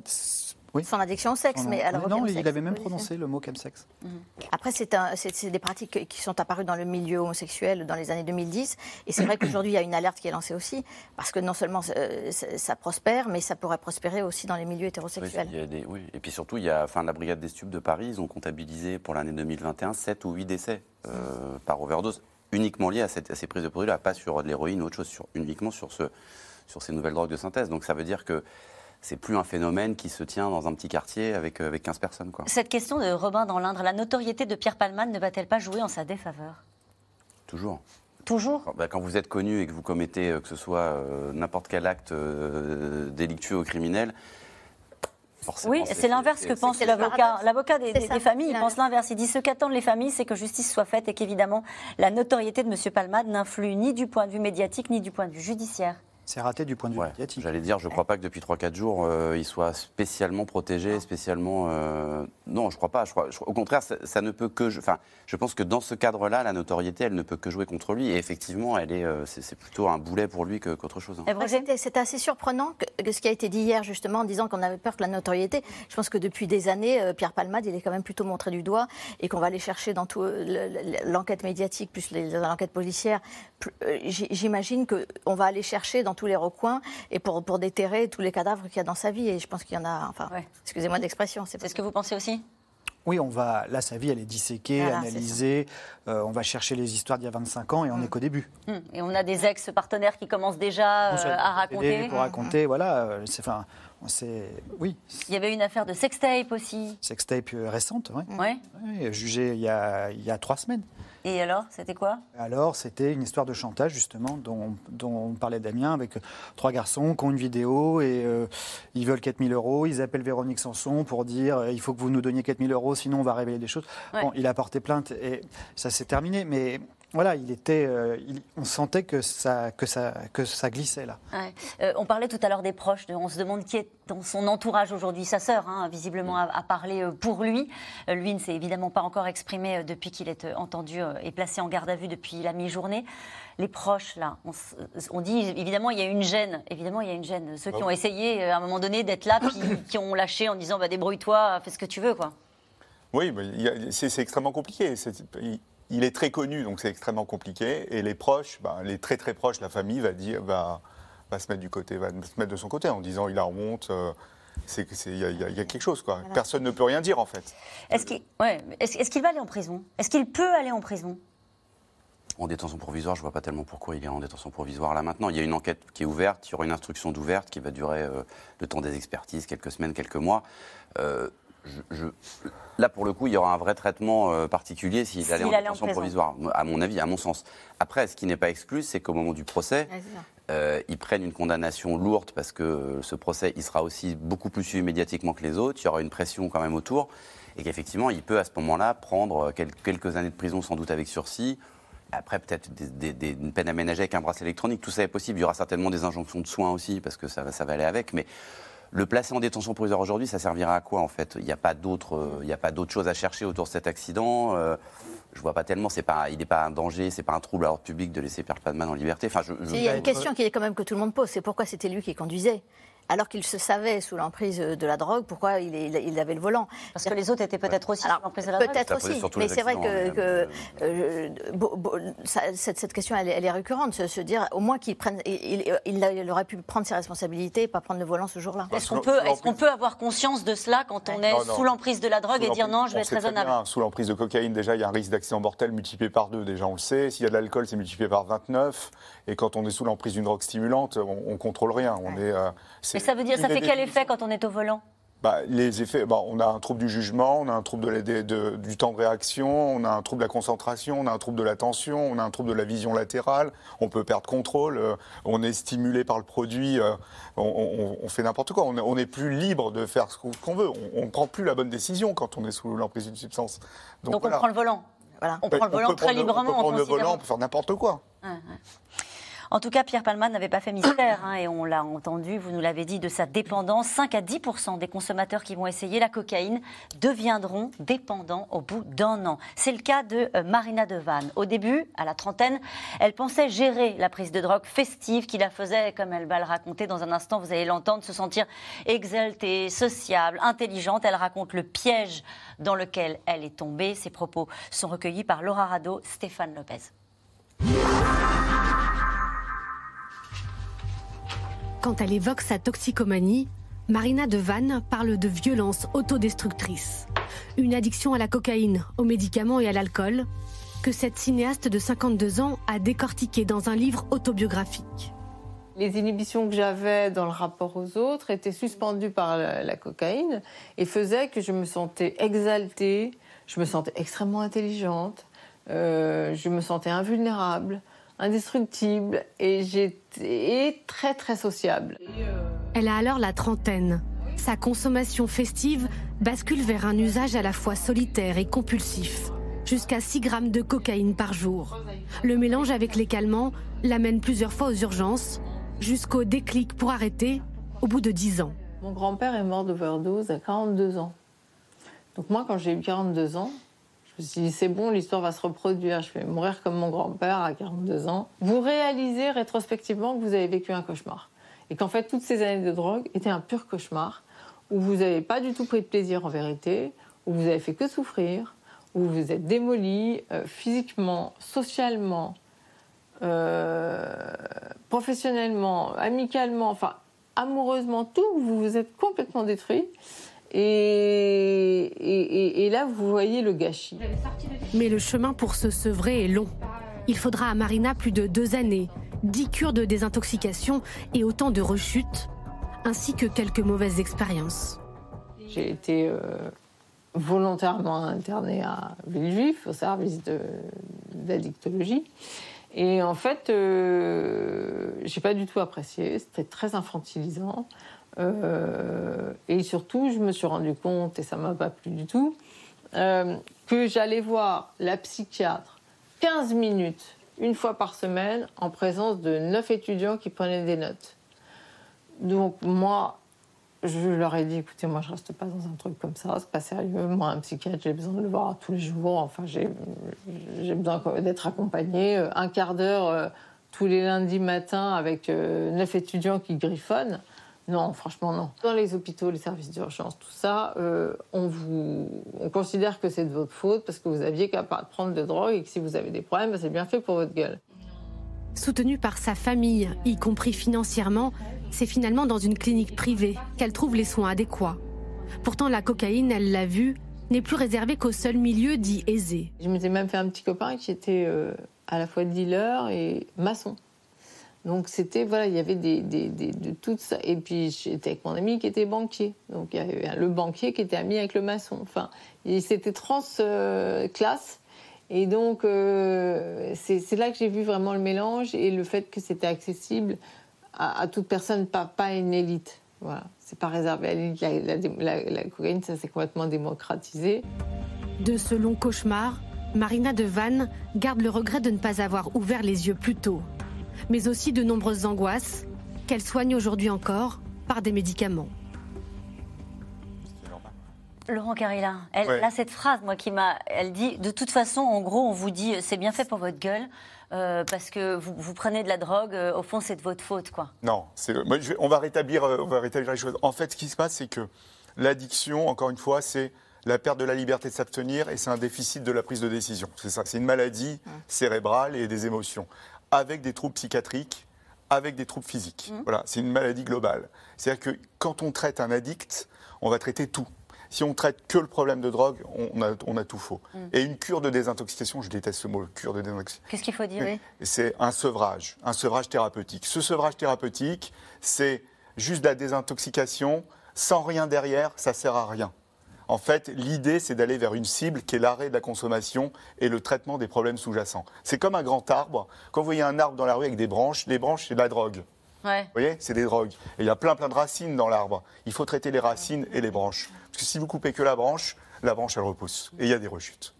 oui. son addiction au sexe, mais revient non, il avait même prononcé le mot chemsex. Après, c'est des pratiques qui sont apparues dans le milieu homosexuel dans les années 2010. Et c'est vrai [CLEARS THROAT] qu'aujourd'hui, il y a une alerte qui est lancée aussi. Parce que non seulement euh, ça, ça prospère, mais ça pourrait prospérer aussi dans les milieux Oui, hétérosexuels. il y a des- oui. Et puis surtout, il y a, enfin, la brigade des stupes de Paris, ils ont comptabilisé pour l'année 2021 7 ou 8 décès euh, par overdose, uniquement liés à, cette- à ces prises de produits-là, pas sur de l'héroïne ou autre chose, sur, uniquement sur, ce, sur ces nouvelles drogues de synthèse. Donc ça veut dire que c'est plus un phénomène qui se tient dans un petit quartier avec, euh, avec 15 personnes. Quoi. Cette question de Robin dans l'Indre, la notoriété de Pierre Palmade ne va-t-elle pas jouer en sa défaveur? Toujours. Toujours? Quand, bah, quand vous êtes connu et que vous commettez, euh, que ce soit euh, n'importe quel acte euh, délictueux ou criminel, forcément. Oui, c'est l'inverse que pense l'avocat. L'avocat des, familles, il pense l'inverse. Il dit ce qu'attendent les familles, c'est que justice soit faite et qu'évidemment, la notoriété de M. Palmade n'influe ni du point de vue médiatique ni du point de vue judiciaire. C'est raté du point de vue médiatique. J'allais dire, je ne crois pas que depuis 3-4 jours, euh, il soit spécialement protégé, spécialement. Euh, non, je ne crois pas. Je crois, au contraire, ça, ne peut que. Enfin, je pense que dans ce cadre-là, la notoriété, elle ne peut que jouer contre lui. Et effectivement, elle est, euh, c'est, plutôt un boulet pour lui qu'autre chose. Hein. C'était, assez surprenant que, ce qui a été dit hier, justement, en disant qu'on avait peur que la notoriété. Je pense que depuis des années, Pierre Palmade, il est quand même plutôt montré du doigt et qu'on va aller chercher dans tout l'enquête médiatique plus l'enquête policière. J'imagine qu'on va aller chercher dans tous les recoins et pour, pour déterrer tous les cadavres qu'il y a dans sa vie. Et je pense qu'il y en a. Enfin, excusez-moi d'expression. C'est ce que vous pensez aussi? Oui, on va. Là, sa vie, elle est disséquée, analysée. Euh, on va chercher les histoires d'il y a 25 ans et on n'est mm. qu'au début. Mm. Et on a des ex-partenaires qui commencent déjà euh, à raconter. Pour raconter, voilà. Euh, c'est, enfin, c'est, oui. Il y avait une affaire de sextape aussi. Sextape récente, oui. Ouais. ouais. Jugée il y, a, il y a trois semaines. Et alors, c'était quoi? Alors, c'était une histoire de chantage, justement, dont, dont parlait Damien, avec trois garçons qui ont une vidéo et euh, ils veulent 4000 euros. Ils appellent Véronique Sanson pour dire euh, il faut que vous nous donniez 4000 euros, sinon on va révéler des choses. Bon, il a porté plainte et ça s'est terminé. Mais voilà, il était, euh, on sentait que ça, que ça, que ça glissait là. Euh, on parlait tout à l'heure des proches. on se demande qui est dans son entourage aujourd'hui. Sa sœur, hein, visiblement, a, parlé euh, pour lui. lui ne s'est évidemment pas encore exprimé depuis qu'il est entendu et placé en garde à vue depuis la mi-journée. Les proches, là, on, dit évidemment il y a une gêne. Évidemment, il y a une gêne. Ceux qui bah ont essayé à un moment donné d'être là, puis [COUGHS] qui ont lâché en disant bah, débrouille-toi, fais ce que tu veux, quoi. Oui, c'est extrêmement compliqué il est très connu, donc c'est extrêmement compliqué. Et les proches, ben, les très très proches, la famille va dire, va, va, se mettre du côté, va se mettre de son côté en disant, il a honte. Euh, il y, a quelque chose, quoi. Personne ne peut rien dire, en fait. Est-ce qu'il ouais, est qu'il va aller en prison? Est-ce qu'il peut aller en prison? En détention provisoire, je ne vois pas tellement pourquoi il est en détention provisoire là maintenant. Il y a une enquête qui est ouverte, il y aura une instruction d'ouverte qui va durer euh, le temps des expertises, quelques semaines, quelques mois. Euh, je, là, pour le coup, il y aura un vrai traitement euh, particulier s'il allait en détention provisoire, à mon avis, à mon sens. Après, ce qui n'est pas exclu, c'est qu'au moment du procès, euh, ils prennent une condamnation lourde parce que euh, ce procès, il sera aussi beaucoup plus suivi médiatiquement que les autres. Il y aura une pression quand même autour. Et qu'effectivement, il peut à ce moment-là prendre quelques années de prison, sans doute avec sursis. Après, peut-être des, une peine aménagée avec un bracelet électronique. Tout ça est possible. Il y aura certainement des injonctions de soins aussi, parce que ça, ça va aller avec. Mais le placer en détention provisoire aujourd'hui, ça servira à quoi en fait? Il n'y a pas d'autre, euh, il a pas d'autre chose à chercher autour de cet accident. Euh, je vois pas tellement. C'est pas, il n'est pas un danger, c'est pas un trouble à l'ordre public de laisser Pierre Padman en liberté. Enfin, je, Il y a une question qui est quand même que tout le monde pose. C'est pourquoi c'était lui qui conduisait? Alors qu'il se savait sous l'emprise de la drogue, pourquoi il, avait le volant Parce que les autres étaient peut-être aussi sous l'emprise de la drogue. Peut-être aussi, mais c'est vrai que, euh, cette, question, elle, est récurrente, se, se dire au moins qu'il prenne, il, aurait pu prendre ses responsabilités et pas prendre le volant ce jour-là. Est-ce qu'on peut, est peut avoir conscience de cela quand on est sous l'emprise de la drogue et dire non, je vais être raisonnable? Sous l'emprise de cocaïne, déjà, il y a un risque d'accident mortel multiplié par deux. Déjà, on le sait. S'il y a de l'alcool, c'est multiplié par 29. Et quand on est sous l'emprise d'une drogue stimulante, on, ne contrôle rien. On est, euh, mais ça veut dire, ça fait quel effet quand on est au volant? Bah, les effets, bah, on a un trouble du jugement, on a un trouble de, du temps de réaction, on a un trouble de la concentration, on a un trouble de l'attention, on a un trouble de la vision latérale, on peut perdre contrôle, euh, on est stimulé par le produit, euh, on, fait n'importe quoi, on n'est plus libre de faire ce qu'on veut, on ne prend plus la bonne décision quand on est sous l'emprise d'une substance. Donc, on prend le volant voilà. On prend le volant très librement. On peut prendre le volant, on peut faire n'importe quoi. En tout cas, Pierre Palman n'avait pas fait mystère, hein, et on l'a entendu, vous nous l'avez dit, de sa dépendance. 5 à 10% des consommateurs qui vont essayer la cocaïne deviendront dépendants au bout d'un an. C'est le cas de euh, Marina Devanne. Au début, à la trentaine, elle pensait gérer la prise de drogue festive qui la faisait, comme elle va le raconter dans un instant, vous allez l'entendre, se sentir exaltée, sociable, intelligente. Elle raconte le piège dans lequel elle est tombée. Ses propos sont recueillis par Laura Rado, Stéphane Lopez. Quand elle évoque sa toxicomanie, Marina Devanne parle de violence autodestructrice. Une addiction à la cocaïne, aux médicaments et à l'alcool, que cette cinéaste de 52 ans a décortiqué dans un livre autobiographique. Les inhibitions que j'avais dans le rapport aux autres étaient suspendues par la, cocaïne et faisaient que je me sentais exaltée, je me sentais extrêmement intelligente, euh, je me sentais invulnérable, indestructible et j'étais très très sociable. Elle a alors la trentaine. Sa consommation festive bascule vers un usage à la fois solitaire et compulsif, jusqu'à 6 grammes de cocaïne par jour. Le mélange avec les calmants l'amène plusieurs fois aux urgences jusqu'au déclic pour arrêter au bout de 10 ans. Mon grand-père est mort d'overdose à 42 ans. Donc moi, quand j'ai eu 42 ans, me suis dit, c'est bon, l'histoire va se reproduire, je vais mourir comme mon grand-père à 42 ans. Vous réalisez rétrospectivement que vous avez vécu un cauchemar. Et qu'en fait, toutes ces années de drogue étaient un pur cauchemar, où vous n'avez pas du tout pris de plaisir en vérité, où vous avez fait que souffrir, où vous êtes démoli euh, physiquement, socialement, euh, professionnellement, amicalement, enfin amoureusement, tout, vous vous êtes complètement détruit. Et, et, là, vous voyez le gâchis. Mais le chemin pour se sevrer est long. Il faudra à Marina plus de deux années, dix cures de désintoxication et autant de rechutes, ainsi que quelques mauvaises expériences. J'ai été euh, volontairement internée à Villejuif, au service d'addictologie. Et en fait, euh, j'ai pas du tout apprécié. C'était très infantilisant. Euh, et surtout, je me suis rendu compte, et ça m'a pas plu du tout, euh, que j'allais voir la psychiatre 15 minutes, une fois par semaine, en présence de 9 étudiants qui prenaient des notes. Donc moi, je leur ai dit, écoutez, moi, je reste pas dans un truc comme ça, c'est pas sérieux. Moi, un psychiatre, j'ai besoin de le voir tous les jours. Enfin, j'ai besoin d'être accompagné euh, un quart d'heure tous les lundis matins avec neuf étudiants qui griffonnent. Non, franchement, non. Dans les hôpitaux, les services d'urgence, tout ça, on, vous, on considère que c'est de votre faute parce que vous aviez qu'à prendre de drogue et que si vous avez des problèmes, c'est bien fait pour votre gueule. Soutenue par sa famille, y compris financièrement, c'est finalement dans une clinique privée qu'elle trouve les soins adéquats. Pourtant, la cocaïne, elle l'a vu, n'est plus réservée qu'au seul milieu dit aisé. Je m'étais même fait un petit copain qui était euh, à la fois dealer et maçon. Donc c'était, voilà, il y avait des, de tout ça. Et puis j'étais avec mon ami qui était banquier. Donc il y avait le banquier qui était ami avec le maçon. Enfin, c'était trans-classe. Euh, et donc euh, c'est là que j'ai vu vraiment le mélange et le fait que c'était accessible à, toute personne, pas, pas une élite. Voilà, c'est pas réservé à l'élite. La, cocaïne, ça s'est complètement démocratisé. De ce long cauchemar, Marina de Vannes garde le regret de ne pas avoir ouvert les yeux plus tôt, mais aussi de nombreuses angoisses qu'elle soigne aujourd'hui encore par des médicaments. Laurent Carilla, elle a cette phrase, moi, qui m'a. Elle dit de toute façon, en gros, on vous dit c'est bien fait pour votre gueule. Euh, parce que vous, prenez de la drogue, euh, au fond, c'est de votre faute, quoi. Non, on, va rétablir, euh, on va rétablir les choses. En fait, ce qui se passe, c'est que l'addiction, encore une fois, c'est la perte de la liberté de s'abstenir et c'est un déficit de la prise de décision. C'est ça, c'est une maladie cérébrale et des émotions, avec des troubles psychiatriques, avec des troubles physiques. Mmh. Voilà, c'est une maladie globale. C'est-à-dire que quand on traite un addict, on va traiter tout. Si on traite que le problème de drogue, on a, tout faux. Mm. Et une cure de désintoxication, je déteste ce mot, cure de désintoxication. Qu'est-ce qu'il faut dire C'est un sevrage, un sevrage thérapeutique. Ce sevrage thérapeutique, c'est juste de la désintoxication, sans rien derrière, ça sert à rien. En fait, l'idée, c'est d'aller vers une cible qui est l'arrêt de la consommation et le traitement des problèmes sous-jacents. C'est comme un grand arbre. Quand vous voyez un arbre dans la rue avec des branches, les branches, c'est de la drogue. Vous voyez, c'est des drogues. Et il y a plein, plein de racines dans l'arbre. Il faut traiter les racines et les branches. Parce que si vous coupez que la branche, la branche, elle repousse. Et il y a des rechutes.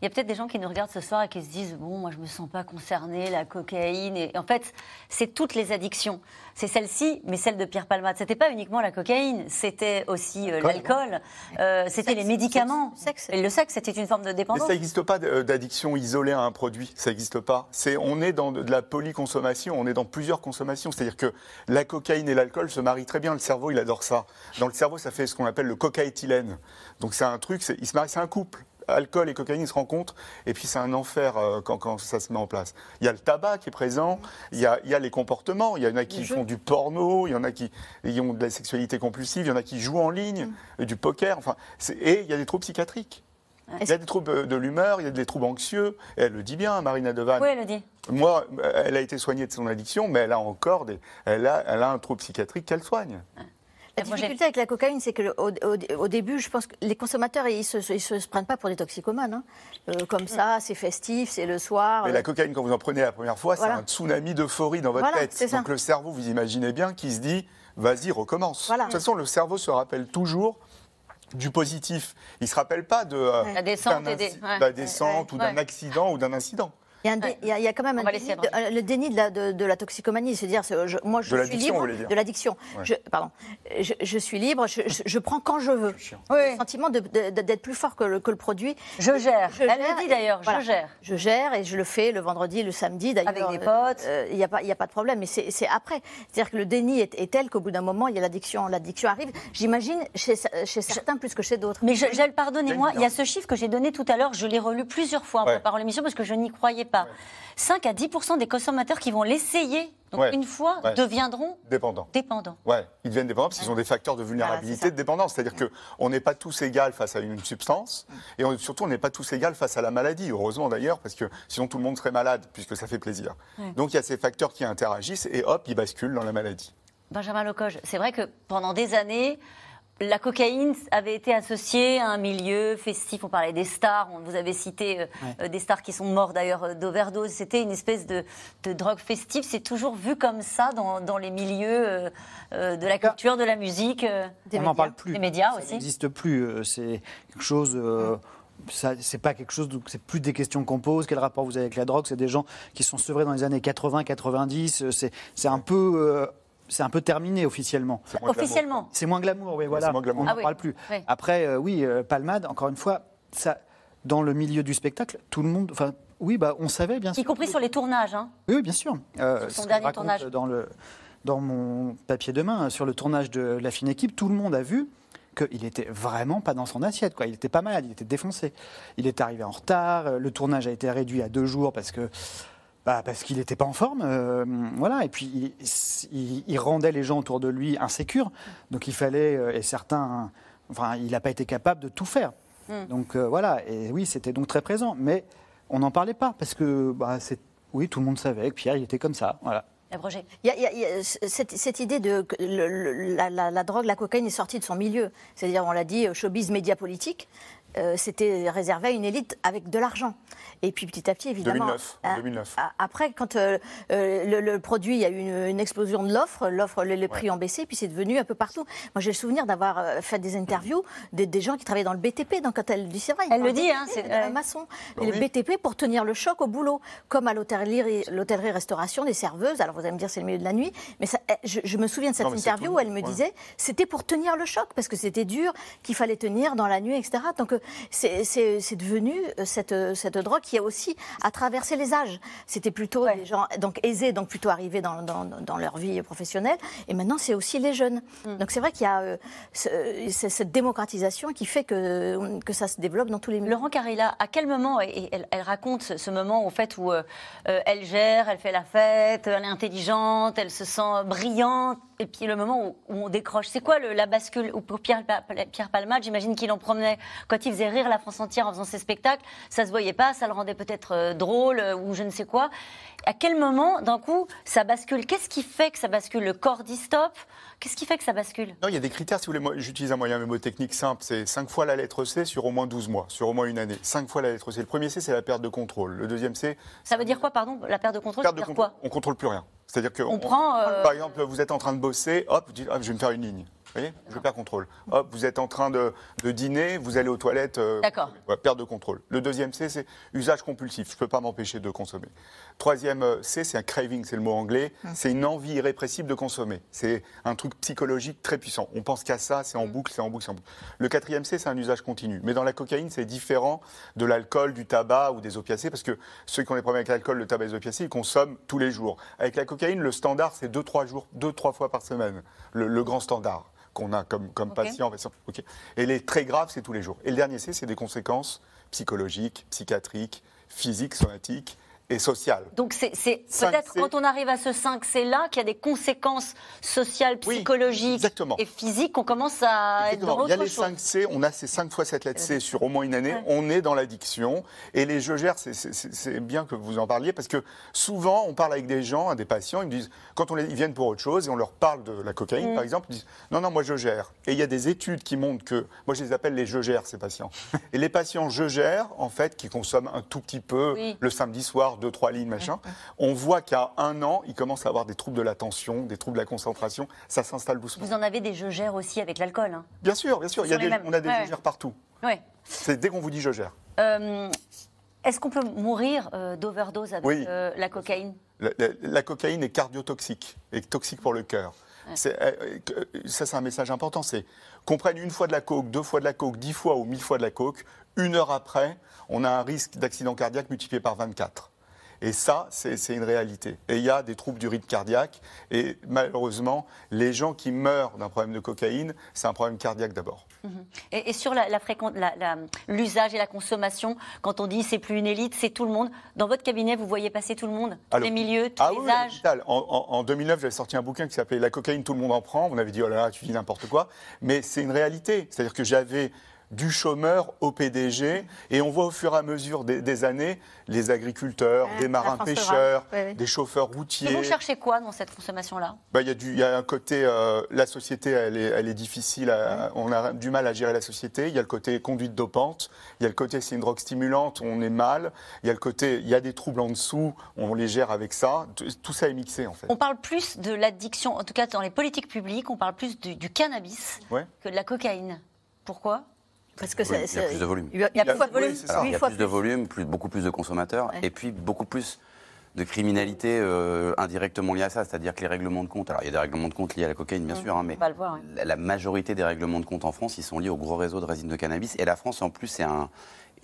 Il y a peut-être des gens qui nous regardent ce soir et qui se disent Bon, moi, je ne me sens pas concerné, la cocaïne. Et en fait, c'est toutes les addictions. C'est celle-ci, mais celle de Pierre Palmade. C'était pas uniquement la cocaïne, c'était aussi euh, l'alcool, euh, c'était les médicaments. Et le sexe, c'était une forme de dépendance. Mais ça n'existe pas euh, d'addiction isolée à un produit. Ça n'existe pas. C'est, on est dans de la polyconsommation, on est dans plusieurs consommations. C'est-à-dire que la cocaïne et l'alcool se marient très bien. Le cerveau, il adore ça. Dans le cerveau, ça fait ce qu'on appelle le cocaéthylène. Donc c'est un truc, il se marie, c'est un couple alcool et cocaïne se rencontrent, et puis c'est un enfer euh, quand, ça se met en place. Il y a le tabac qui est présent, il y a, les comportements, il y en a qui font du porno, il y en a qui ont de la sexualité compulsive, il y en a qui jouent en ligne, mm. du poker, enfin, et il y a des troubles psychiatriques. Il y a des troubles de l'humeur, il y a des troubles anxieux. Et elle le dit bien, Marina Devan. Oui, elle le dit. Moi, elle a été soignée de son addiction, mais elle a encore des, elle a, elle a un trouble psychiatrique qu'elle soigne. La difficulté avec la cocaïne, c'est qu'au au, début, je pense que les consommateurs, ils ne se, se, prennent pas pour des toxicomanes. Hein. Euh, comme ça, c'est festif, c'est le soir. Mais la cocaïne, quand vous en prenez la première fois, c'est un tsunami d'euphorie dans votre tête. Donc le cerveau, vous imaginez bien, qui se dit, vas-y, recommence. De toute façon, le cerveau se rappelle toujours du positif. Il ne se rappelle pas de la descente, d'un, descente ou d'un accident ou d'un incident. Il y, a un dé- il y a- il y a quand même un déni de, euh, le déni de la, de, de la toxicomanie. C'est-à-dire, je- moi, je De suis l'addiction, libre vous voulez dire. de l'addiction. Ouais. Je, pardon, je, je suis libre, je, prends quand je veux. Oui. Le sentiment d'être plus fort que le, que le produit. Je gère. Je Elle gère le dit d'ailleurs, voilà. je gère. Je gère et je le fais le vendredi, le samedi. D'ailleurs, Avec des euh, potes. euh, Il n'y a, pas- il y a pas de problème. Mais c'est après. C'est-à-dire que le déni est, est tel qu'au bout d'un moment, il y a l'addiction. L'addiction arrive, j'imagine, chez, chez certains plus que chez d'autres. Mais pardonnez-moi, il y a ce chiffre que j'ai donné tout à l'heure, je l'ai relu plusieurs fois en Ouais. préparant l'émission parce que je n'y croyais pas. 5 à 10 des consommateurs qui vont l'essayer, donc Ouais. une fois, Ouais. deviendront Dépendant. dépendants. Ouais, ils deviennent dépendants parce qu'ils ont des facteurs de vulnérabilité, de dépendance. C'est-à-dire qu'on n'est pas tous égaux face à une substance et on- surtout on n'est pas tous égaux face à la maladie. Heureusement d'ailleurs, parce que sinon tout le monde serait malade puisque ça fait plaisir. Ouais. Donc il y a ces facteurs qui interagissent et hop, ils basculent dans la maladie. Benjamin Lecoge, c'est vrai que pendant des années, la cocaïne avait été associée à un milieu festif. On parlait des stars, on vous avait cité euh, euh, des stars qui sont morts d'ailleurs euh, d'overdose. C'était une espèce de, de drogue festive. C'est toujours vu comme ça dans, dans les milieux euh, de la culture, de la musique. euh, on n'en parle plus. Des médias Ça aussi. n'existe plus. C'est quelque chose. euh, ça- c'est pas quelque chose, c'est plus des questions qu'on pose. Quel rapport vous avez avec la drogue? C'est des gens qui sont sevrés dans les années 80, 90. euh, C'est, c'est un peu, euh, c'est un peu terminé officiellement. Officiellement. C'est moins glamour, oui, voilà. moins glamour. On n'en Ah oui. parle plus. Oui. Après, euh, oui, euh, Palmade, encore une fois, ça, dans le milieu du spectacle, tout le monde, enfin, oui, bah, on savait bien sûr. Y compris sur les tournages. hein. Oui, oui, bien sûr. Euh, Sur son dernier tournage. Dans, le, dans mon papier de main, sur le tournage de La Fine Équipe, tout le monde a vu qu'il était vraiment pas dans son assiette. Quoi. Il n'était pas malade, il était défoncé. Il est arrivé en retard, le tournage a été réduit à deux jours parce que. Bah, parce qu'il n'était pas en forme, euh, voilà. Et puis il, il- il rendait les gens autour de lui insécures, donc il fallait euh, et certains, enfin, il n'a pas été capable de tout faire. Hmm. Donc euh, voilà. Et oui, c'était donc très présent, mais on n'en parlait pas parce que bah, c'est, oui, tout le monde savait que Pierre, il était comme ça, voilà. Il y a, il y a- cette, cette idée de que le- le- la, la- la drogue, la cocaïne est sortie de son milieu. C'est-à-dire, on l'a dit, showbiz média politique. euh, C'était réservé à une élite avec de l'argent. Et puis petit à petit, évidemment. 2009, en hein, 2009. a- Après, quand euh, euh, le, le produit, il y a eu une, une explosion de l'offre, l'offre, les, les prix ont baissé, puis c'est devenu un peu partout. Moi, j'ai le souvenir d'avoir euh, fait des interviews des, des gens qui travaillaient dans le BTP. Donc, quand elle dit, c'est vrai, Elle le dit, BTP, hein, c'est- un ouais. maçon. Bah Et le oui. BTP pour tenir le choc au boulot, comme à l'hôtellerie, l'hôtellerie-restauration, des serveuses. Alors, vous allez me dire, c'est le milieu de la nuit, mais ça, eh, je, je me souviens de cette Non, interview où le elle me ouais. disait, c'était pour tenir le choc, parce que c'était dur, qu'il fallait tenir dans la nuit, etc. Donc, c'est c'est- c'est devenu cette, cette drogue qui a aussi à traverser les âges. C'était plutôt des gens donc aisés, donc plutôt arrivés dans, dans, dans leur vie professionnelle, et maintenant c'est aussi les jeunes. Hmm. Donc c'est vrai qu'il y a euh, ce- cette démocratisation qui fait que, que ça se développe dans tous les milieux. Laurent Carilla, à quel moment, et- elle, elle raconte ce, ce moment au fait où euh, euh, elle gère, elle fait la fête, elle est intelligente, elle se sent brillante, et puis le moment où, où on décroche, c'est quoi le- la bascule Ou Pour Pierre, Pierre Palmade, j'imagine qu'il en promenait quand il faisait rire la France entière en faisant ses spectacles, ça se voyait pas, ça le rendait peut-être euh, drôle euh, ou je ne sais quoi. À quel moment, d'un coup, ça bascule? Qu'est-ce qui fait que ça bascule? Le corps dit stop Qu'est-ce qui fait que ça bascule? Non, il y a des critères, si vous voulez. J'utilise un moyen mémotechnique simple. C'est 5 fois la lettre C sur au moins 12 mois, sur au moins une année. 5 fois la lettre C. Le premier C, c'est la perte de contrôle. Le deuxième C, Ça veut dire quoi, pardon? La perte de contrôle, perte ça de dire contrôle. quoi On contrôle plus rien. C'est-à-dire que On prend, euh, Par exemple, vous êtes en train de bosser, hop, vous dites, ah, je vais me faire une ligne. Vous voyez Je perds contrôle. Hop, vous êtes en train de, de dîner, vous allez aux toilettes. euh, D'accord. ouais, perte de contrôle. Le deuxième C, c'est usage compulsif. Je ne peux pas m'empêcher de consommer. Troisième euh, C, c'est un craving, c'est le mot anglais. C'est une envie irrépressible de consommer. C'est un truc psychologique très puissant. On pense qu'à ça, c'est en boucle, c'est en boucle, c'est en boucle. Le quatrième C, c'est un usage continu. Mais dans la cocaïne, c'est différent de l'alcool, du tabac ou des opiacés, parce que ceux qui ont des problèmes avec l'alcool, le tabac et les opiacés, ils consomment tous les jours. Avec la cocaïne, le standard, c'est deux, trois jours, deux, trois fois par semaine. Le, le grand standard qu'on a comme, comme patient. Et les très graves, c'est tous les jours. Et le dernier C, c'est des conséquences psychologiques, psychiatriques, physiques, somatiques et sociales. Donc c'est c'est peut-être quand on arrive à ce 5C là qu'il y a des conséquences sociales, psychologiques et physiques qu'on commence à être dans Exactement. Il y a autre les chose. 5 C, on a ces 5 fois cette lettre C sur au moins une année, on est dans l'addiction. Et les jeux gèrent, c'est- c'est c'est bien que vous en parliez, parce que souvent, on parle avec des gens, des patients, ils me disent, quand on les, ils viennent pour autre chose, et on leur parle de la cocaïne, Mm. par exemple, ils disent, non, non, moi je gère. Et il y a des études qui montrent que, moi je les appelle les je gère, ces patients. [LAUGHS] et les patients je gère, en fait, qui consomment un tout petit peu Oui. le samedi soir, deux, trois lignes, machin, on voit qu'à un an, ils commencent à avoir des troubles de l'attention, des troubles de la concentration, ça s'installe doucement. Vous en avez des jeux gères aussi avec l'alcool. Hein. Bien sûr, bien sûr. Il y a des- on a des Ouais, je gère partout. Ouais. C'est dès qu'on vous dit je gère. Euh, Est-ce qu'on peut mourir euh, d'overdose avec Oui. euh, la cocaïne? La, la- la cocaïne est cardiotoxique et toxique pour le cœur. Ça, c'est un message important. C'est qu'on prenne une fois de la coke, deux fois de la coke, dix fois ou mille fois de la coke, une heure après, on a un risque d'accident cardiaque multiplié par 24. Et ça, c'est une réalité. Et il y a des troubles du rythme cardiaque. Et malheureusement, les gens qui meurent d'un problème de cocaïne, c'est un problème cardiaque d'abord. Mhm. et, et sur la, la fréquente- la- la- l'usage et la consommation, quand on dit c'est plus une élite, c'est tout le monde. Dans votre cabinet, vous voyez passer tout le monde, tous Alors- les milieux, tous Ah les oui, âges. En, en- en 2009, j'avais sorti un bouquin qui s'appelait La cocaïne, tout le monde en prend. On avait dit, oh là là, tu dis n'importe quoi. Mais c'est une réalité. C'est-à-dire que j'avais du chômeur au PDG, et on voit au fur et à mesure des, des années les agriculteurs, Ouais, des la marins France pêcheurs, rurale. Oui, oui. des chauffeurs Et routiers. vous cherchez quoi dans cette consommation-là? Bah, Il y, a du- il y a un côté, euh, la société, elle est, elle est difficile, à- on a du mal à gérer la société. Il y a le côté conduite dopante, il y a le côté c'est une drogue stimulante, on est mal. Il y a le côté, il y a des troubles en dessous, on les gère avec ça. Tout, tout ça est mixé en fait. On parle plus de l'addiction, en tout cas dans les politiques publiques, on parle plus du, du cannabis Ouais. que de la cocaïne. Pourquoi? Parce que Oui, il y a plus de volume. Il y a, il y a plus de volume. Alors, il y Huit a fois plus de volume, plus, beaucoup plus de consommateurs, Ouais. et puis beaucoup plus de criminalité euh, indirectement liée à ça, c'est-à-dire que les règlements de compte, alors il y a des règlements de compte liés à la cocaïne bien Mmh, sûr, hein, mais voir, la, la majorité des règlements de compte en France, ils sont liés au gros réseau de résine de cannabis, et la France en plus est un,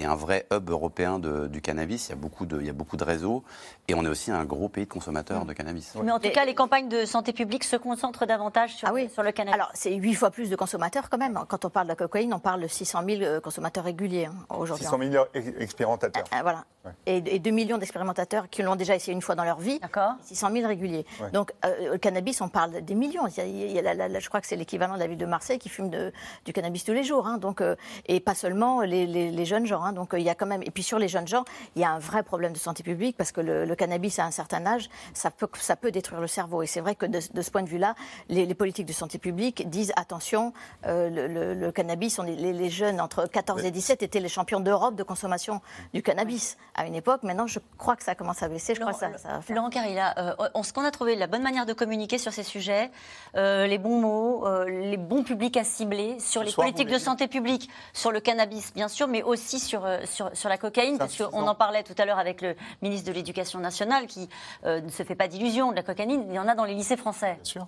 est un vrai hub européen de- du cannabis, il y, a beaucoup de, il y a beaucoup de réseaux, et on est aussi un gros pays de consommateurs de cannabis. Mais en tout cas, les campagnes de santé publique se concentrent davantage sur, sur le cannabis. Ah Alors, c'est huit fois plus de consommateurs quand même. Quand on parle de la cocaïne, on parle de 600 000 euh, consommateurs réguliers hein, aujourd'hui. 600 millions ex- expérimentateurs. Ah, voilà. Ouais. Et, et 2 millions d'expérimentateurs qui l'ont déjà essayé une fois dans leur vie. D'accord. 600 000 réguliers. Ouais. Donc, euh, le cannabis, on parle des millions. Il y a- il y a la- la- la- je crois que c'est l'équivalent de la ville de Marseille qui fume de- du cannabis tous les jours. hein. donc, euh, et pas seulement les, les- les jeunes gens. hein. Donc, euh, il y a quand même. Et puis, sur les jeunes gens, il y a un vrai problème de santé publique parce que le, le cannabis, à un certain âge, ça peut, ça peut détruire le cerveau. Et c'est vrai que de, de ce point de vue-là, les, les politiques de santé publique disent attention, euh, le, le- le cannabis, on est- les, les jeunes entre 14 et 17 étaient les champions d'Europe de consommation du cannabis à une époque. Maintenant, je crois que ça commence à baisser. Je crois que ça, ça va faire- Laurent Carilla, euh, on- ce qu'on a trouvé la bonne manière de communiquer sur ces sujets, euh, les bons mots, euh, les bons publics à cibler sur Ce les soir, politiques de santé publique, sur le cannabis bien sûr, mais aussi sur, euh, sur, sur la cocaïne, parce qu'on en parlait tout à l'heure avec le ministre de l'Éducation nationale qui euh, ne se fait pas d'illusions de la cocaïne, il y en a dans les lycées français. Bien sûr.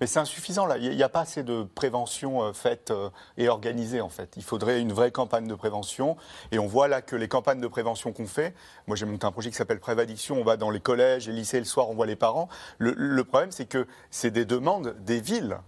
Mais c'est insuffisant là. Il n'y a pas assez de prévention euh, faite euh, et organisée en fait. Il faudrait une vraie campagne de prévention. Et on voit là que les campagnes de prévention qu'on fait, moi j'ai monté un projet qui s'appelle Prévaddiction, on va dans les collèges, les lycées le soir, on voit les parents. Le, le problème c'est que c'est des demandes des villes.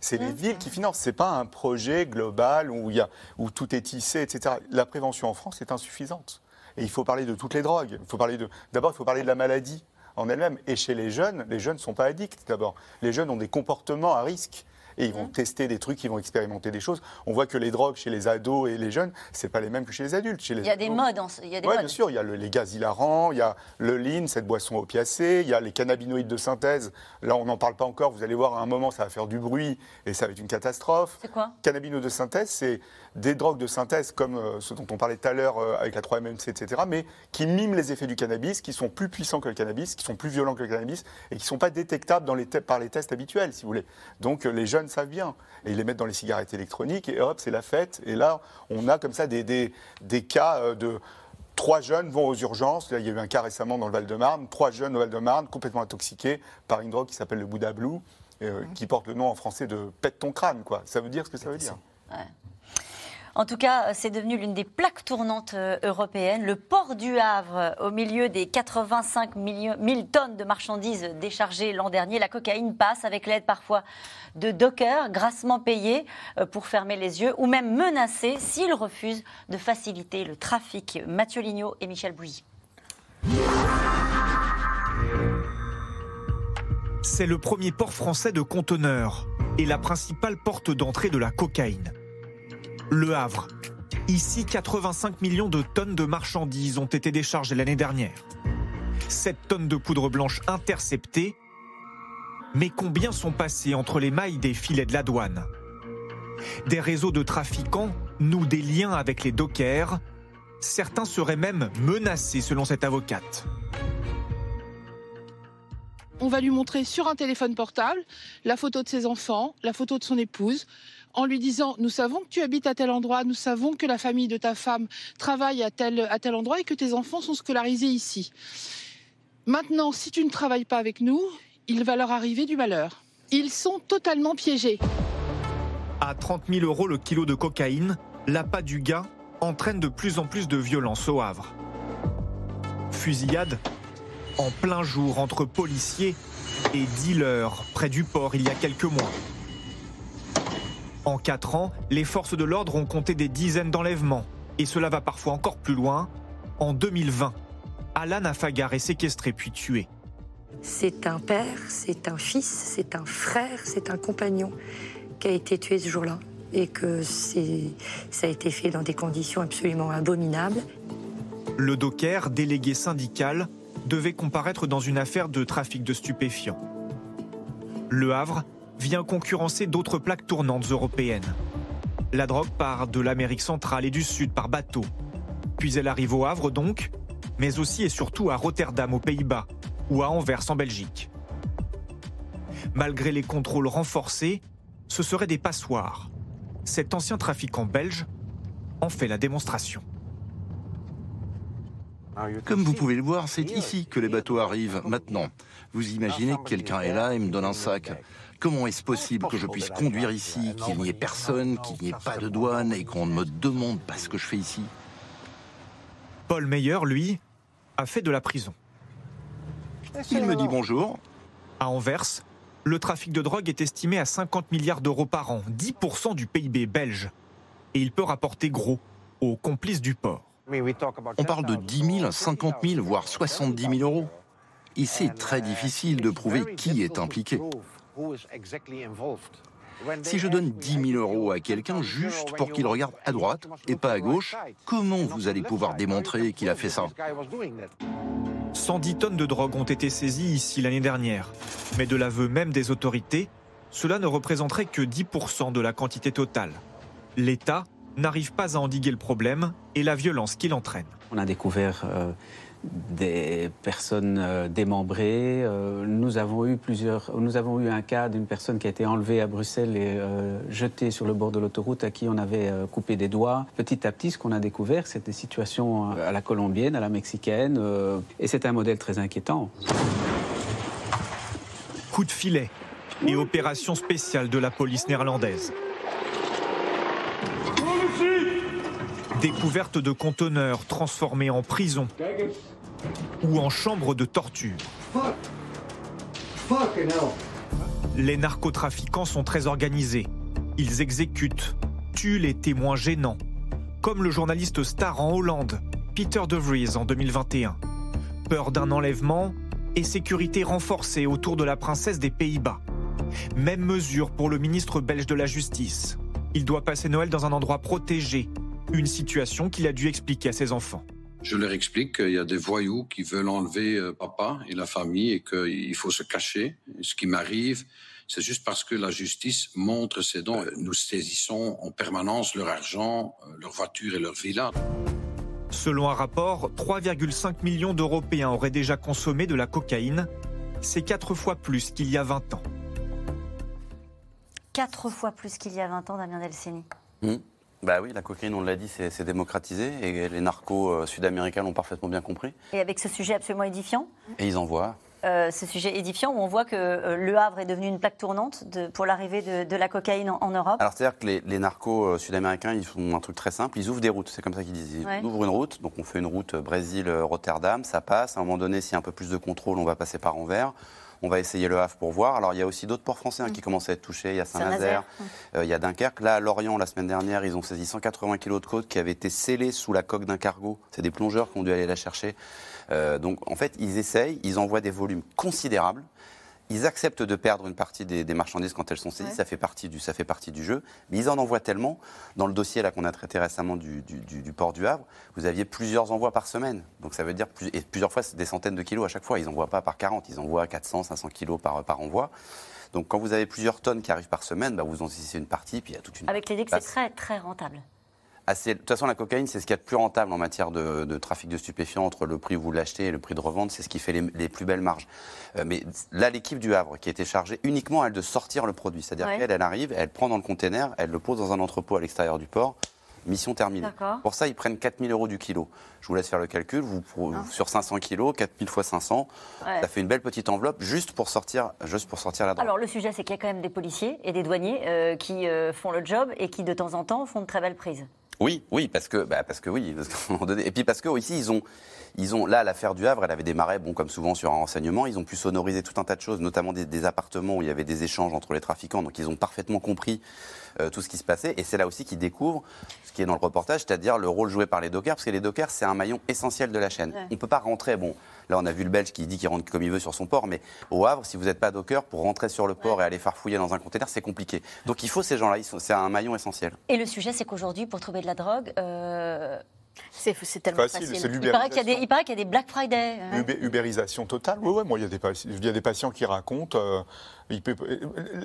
C'est les villes qui financent. C'est pas un projet global où, il y a, où tout est tissé, etc. La prévention en France est insuffisante. Et il faut parler de toutes les drogues. Il faut parler de. D'abord, il faut parler de la maladie en elle-même. Et chez les jeunes, les jeunes ne sont pas addicts d'abord. Les jeunes ont des comportements à risque. Et ils vont Mmh. tester des trucs, ils vont expérimenter des choses. On voit que les drogues chez les ados et les jeunes, c'est pas les mêmes que chez les adultes. Chez les Il y a des modes, en- il y a des Ouais, modes. bien sûr, il y a le- les gaz hilarants, il y a le lean, cette boisson opiacée, il y a les cannabinoïdes de synthèse. Là, on n'en parle pas encore, vous allez voir, à un moment, ça va faire du bruit et ça va être une catastrophe. C'est quoi? Cannabinoïdes de synthèse, c'est des drogues de synthèse comme euh, ce dont on parlait tout à l'heure euh, avec la 3-MMC, etc., mais qui miment les effets du cannabis, qui sont plus puissants que le cannabis, qui sont plus violents que le cannabis et qui ne sont pas détectables dans les te- par les tests habituels, si vous voulez. Donc euh, les jeunes savent bien. Et ils les mettent dans les cigarettes électroniques et hop, c'est la fête. Et là, on a comme ça des, des, des cas de... Trois jeunes vont aux urgences. Là, il y a eu un cas récemment dans le Val-de-Marne. Trois jeunes au Val-de-Marne, complètement intoxiqués par une drogue qui s'appelle le Bouddha Blue, euh, qui porte le nom en français de pète ton crâne. Quoi. Ça veut dire ce que ça veut dire. En tout cas, c'est devenu l'une des plaques tournantes euh, européennes. Le port du Havre, euh, au milieu des 85 millions- 000 tonnes de marchandises déchargées l'an dernier, la cocaïne passe avec l'aide parfois de dockers, grassement payés euh, pour fermer les yeux ou même menacés s'ils refusent de faciliter le trafic. Mathieu Lignot et Michel Bouilly. C'est le premier port français de conteneurs et la principale porte d'entrée de la cocaïne. Le Havre. Ici, 85 millions de tonnes de marchandises ont été déchargées l'année dernière. 7 tonnes de poudre blanche interceptées. Mais combien sont passées entre les mailles des filets de la douane Des réseaux de trafiquants nouent des liens avec les dockers. Certains seraient même menacés selon cette avocate. On va lui montrer sur un téléphone portable la photo de ses enfants, la photo de son épouse, en lui disant Nous savons que tu habites à tel endroit, nous savons que la famille de ta femme travaille à tel, endroit et que tes enfants sont scolarisés ici. Maintenant, si tu ne travailles pas avec nous, il va leur arriver du malheur. Ils sont totalement piégés. À 30 000 euros le kilo de cocaïne, l'appât du gars entraîne de plus en plus de violence au Havre. Fusillade en plein jour entre policiers et dealers près du port il y a quelques mois. En quatre ans, les forces de l'ordre ont compté des dizaines d'enlèvements. Et cela va parfois encore plus loin. En 2020, Alan Afagar est séquestré puis tué. C'est un père, c'est un fils, c'est un frère, c'est un compagnon qui a été tué ce jour-là. Et que ça a été fait dans des conditions absolument abominables. Le docker, délégué syndical, devait comparaître dans une affaire de trafic de stupéfiants. Le Havre vient concurrencer d'autres plaques tournantes européennes. La drogue part de l'Amérique centrale et du Sud par bateau. Puis elle arrive au Havre donc, mais aussi et surtout à Rotterdam aux Pays-Bas ou à Anvers en Belgique. Malgré les contrôles renforcés, ce seraient des passoires. Cet ancien trafiquant belge en fait la démonstration. Comme vous pouvez le voir, c'est ici que les bateaux arrivent maintenant. Vous imaginez que quelqu'un est là et me donne un sac. Comment est-ce possible que je puisse conduire ici, qu'il n'y ait personne, qu'il n'y ait pas de douane et qu'on ne me demande pas ce que je fais ici Paul Meyer, lui, a fait de la prison. Il me dit bonjour. À Anvers, le trafic de drogue est estimé à 50 milliards d'euros par an, 10% du PIB belge. Et il peut rapporter gros aux complices du port. On parle de 10 000, 50 000, voire 70 000 euros. Et c'est très difficile de prouver qui est impliqué. Si je donne 10 000 euros à quelqu'un juste pour qu'il regarde à droite et pas à gauche, comment vous allez pouvoir démontrer qu'il a fait ça 110 tonnes de drogue ont été saisies ici l'année dernière. Mais de l'aveu même des autorités, cela ne représenterait que 10% de la quantité totale. L'État n'arrive pas à endiguer le problème et la violence qu'il entraîne. On a découvert euh, des personnes euh, démembrées. Euh, nous avons eu plusieurs. Nous avons eu un cas d'une personne qui a été enlevée à Bruxelles et jetée sur le bord de l'autoroute à qui on avait coupé des doigts. Petit à petit, ce qu'on a découvert, c'est des situations à la colombienne, à la mexicaine, et c'est un modèle très inquiétant. Coup de filet et opération spéciale de la police néerlandaise. Découverte de conteneurs transformés en prison ou en chambre de torture. Les narcotrafiquants sont très organisés. Ils exécutent, tuent les témoins gênants, comme le journaliste star en Hollande, Peter De Vries en 2021. Peur d'un enlèvement et sécurité renforcée autour de la princesse des Pays-Bas. Même mesure pour le ministre belge de la Justice. Il doit passer Noël dans un endroit protégé une situation qu'il a dû expliquer à ses enfants. Je leur explique qu'il y a des voyous qui veulent enlever euh, papa et la famille et qu'il faut se cacher. Ce qui m'arrive, c'est juste parce que la justice montre ses dons. Nous saisissons en permanence leur argent, euh, leur voiture et leur villa. Selon un rapport, 3,5 millions d'Européens auraient déjà consommé de la cocaïne. C'est quatre fois plus qu'il y a 20 ans. Quatre fois plus qu'il y a 20 ans, Damien Delceni. Mmh. Bah oui, la cocaïne, on l'a dit, c'est démocratisé et les narcos euh, sud-américains l'ont parfaitement bien compris. Et avec ce sujet absolument édifiant Et ils en voient. Euh, ce sujet édifiant où on voit que euh, Le Havre est devenu une plaque tournante pour l'arrivée de, la cocaïne en, Europe Alors, c'est-à-dire que les, narcos sud-américains, ils font un truc très simple, ils ouvrent des routes, c'est comme ça qu'ils disent. Ils ouvrent une route, donc on fait une route Brésil-Rotterdam, ça passe. À un moment donné, s'il y a un peu plus de contrôle, on va passer par Anvers. On va essayer le Havre pour voir. Alors, il y a aussi d'autres ports français hein, qui mm. commencent à être touchés. Il y a Saint-Nazaire, euh, il y a Dunkerque. Là, à Lorient, la semaine dernière, ils ont saisi 180 kg de côte qui avaient été scellés sous la coque d'un cargo. C'est des plongeurs qui ont dû aller la chercher. Euh, donc, en fait, ils essayent, ils envoient des volumes considérables. Ils acceptent de perdre une partie des, marchandises quand elles sont saisies, ça, fait partie du, ça fait partie du jeu. Mais ils en envoient tellement. Dans le dossier là qu'on a traité récemment du, port du Havre, vous aviez plusieurs envois par semaine. Donc ça veut dire, et plusieurs fois, c'est des centaines de kilos à chaque fois. Ils n'envoient pas par 40, ils envoient 400, 500 kilos par, par envoi. Donc quand vous avez plusieurs tonnes qui arrivent par semaine, bah, vous en saisissez une partie, puis il y a toute une. Avec l'idée que c'est très, très rentable. Assez. De toute façon, la cocaïne, c'est ce qu'il y a de plus rentable en matière de, de trafic de stupéfiants entre le prix où vous l'achetez et le prix de revente. C'est ce qui fait les, les plus belles marges. Euh, mais là, l'équipe du Havre, qui était chargée uniquement, elle, de sortir le produit. C'est-à-dire Ouais. qu'elle, elle arrive, elle prend dans le container, elle le pose dans un entrepôt à l'extérieur du port. Mission terminée. Pour ça, ils prennent 4000 euros du kilo. Je vous laisse faire le calcul. Vous, pour- sur 500 kilos, 4000 fois 500, Ouais. ça fait une belle petite enveloppe juste pour sortir, juste pour sortir la drogue. Alors le sujet, c'est qu'il y a quand même des policiers et des douaniers euh, qui euh, font le job et qui de temps en temps font de très belles prises. Oui, oui, parce que, bah, parce que oui, [LAUGHS] parce et puis parce que aussi ils ont, ils ont là l'affaire du Havre, elle avait démarré, bon comme souvent sur un renseignement, ils ont pu sonoriser tout un tas de choses, notamment des appartements où il y avait des échanges entre les trafiquants, donc ils ont parfaitement compris euh, tout ce qui se passait, et c'est là aussi qu'ils découvrent ce qui est dans le reportage, c'est-à-dire le rôle joué par les dockers, parce que les dockers c'est un maillon essentiel de la chaîne. Ouais. On peut pas rentrer, bon, là on a vu le Belge qui dit qu'il rentre comme il veut sur son port, mais au Havre, si vous n'êtes pas docker, pour rentrer sur le port et aller farfouiller dans un container, c'est compliqué. Donc il faut ces gens-là, c'est un maillon essentiel. Et le sujet, c'est qu'aujourd'hui, pour trouver de la drogue, euh, c'est tellement Facile, facile. c'est il paraît qu'il y, a des- y a Black Friday. hein. Ubé- Ubérisation totale. Oui, ouais, moi, il y, a des pa- il y a des patients qui racontent. euh, il peut-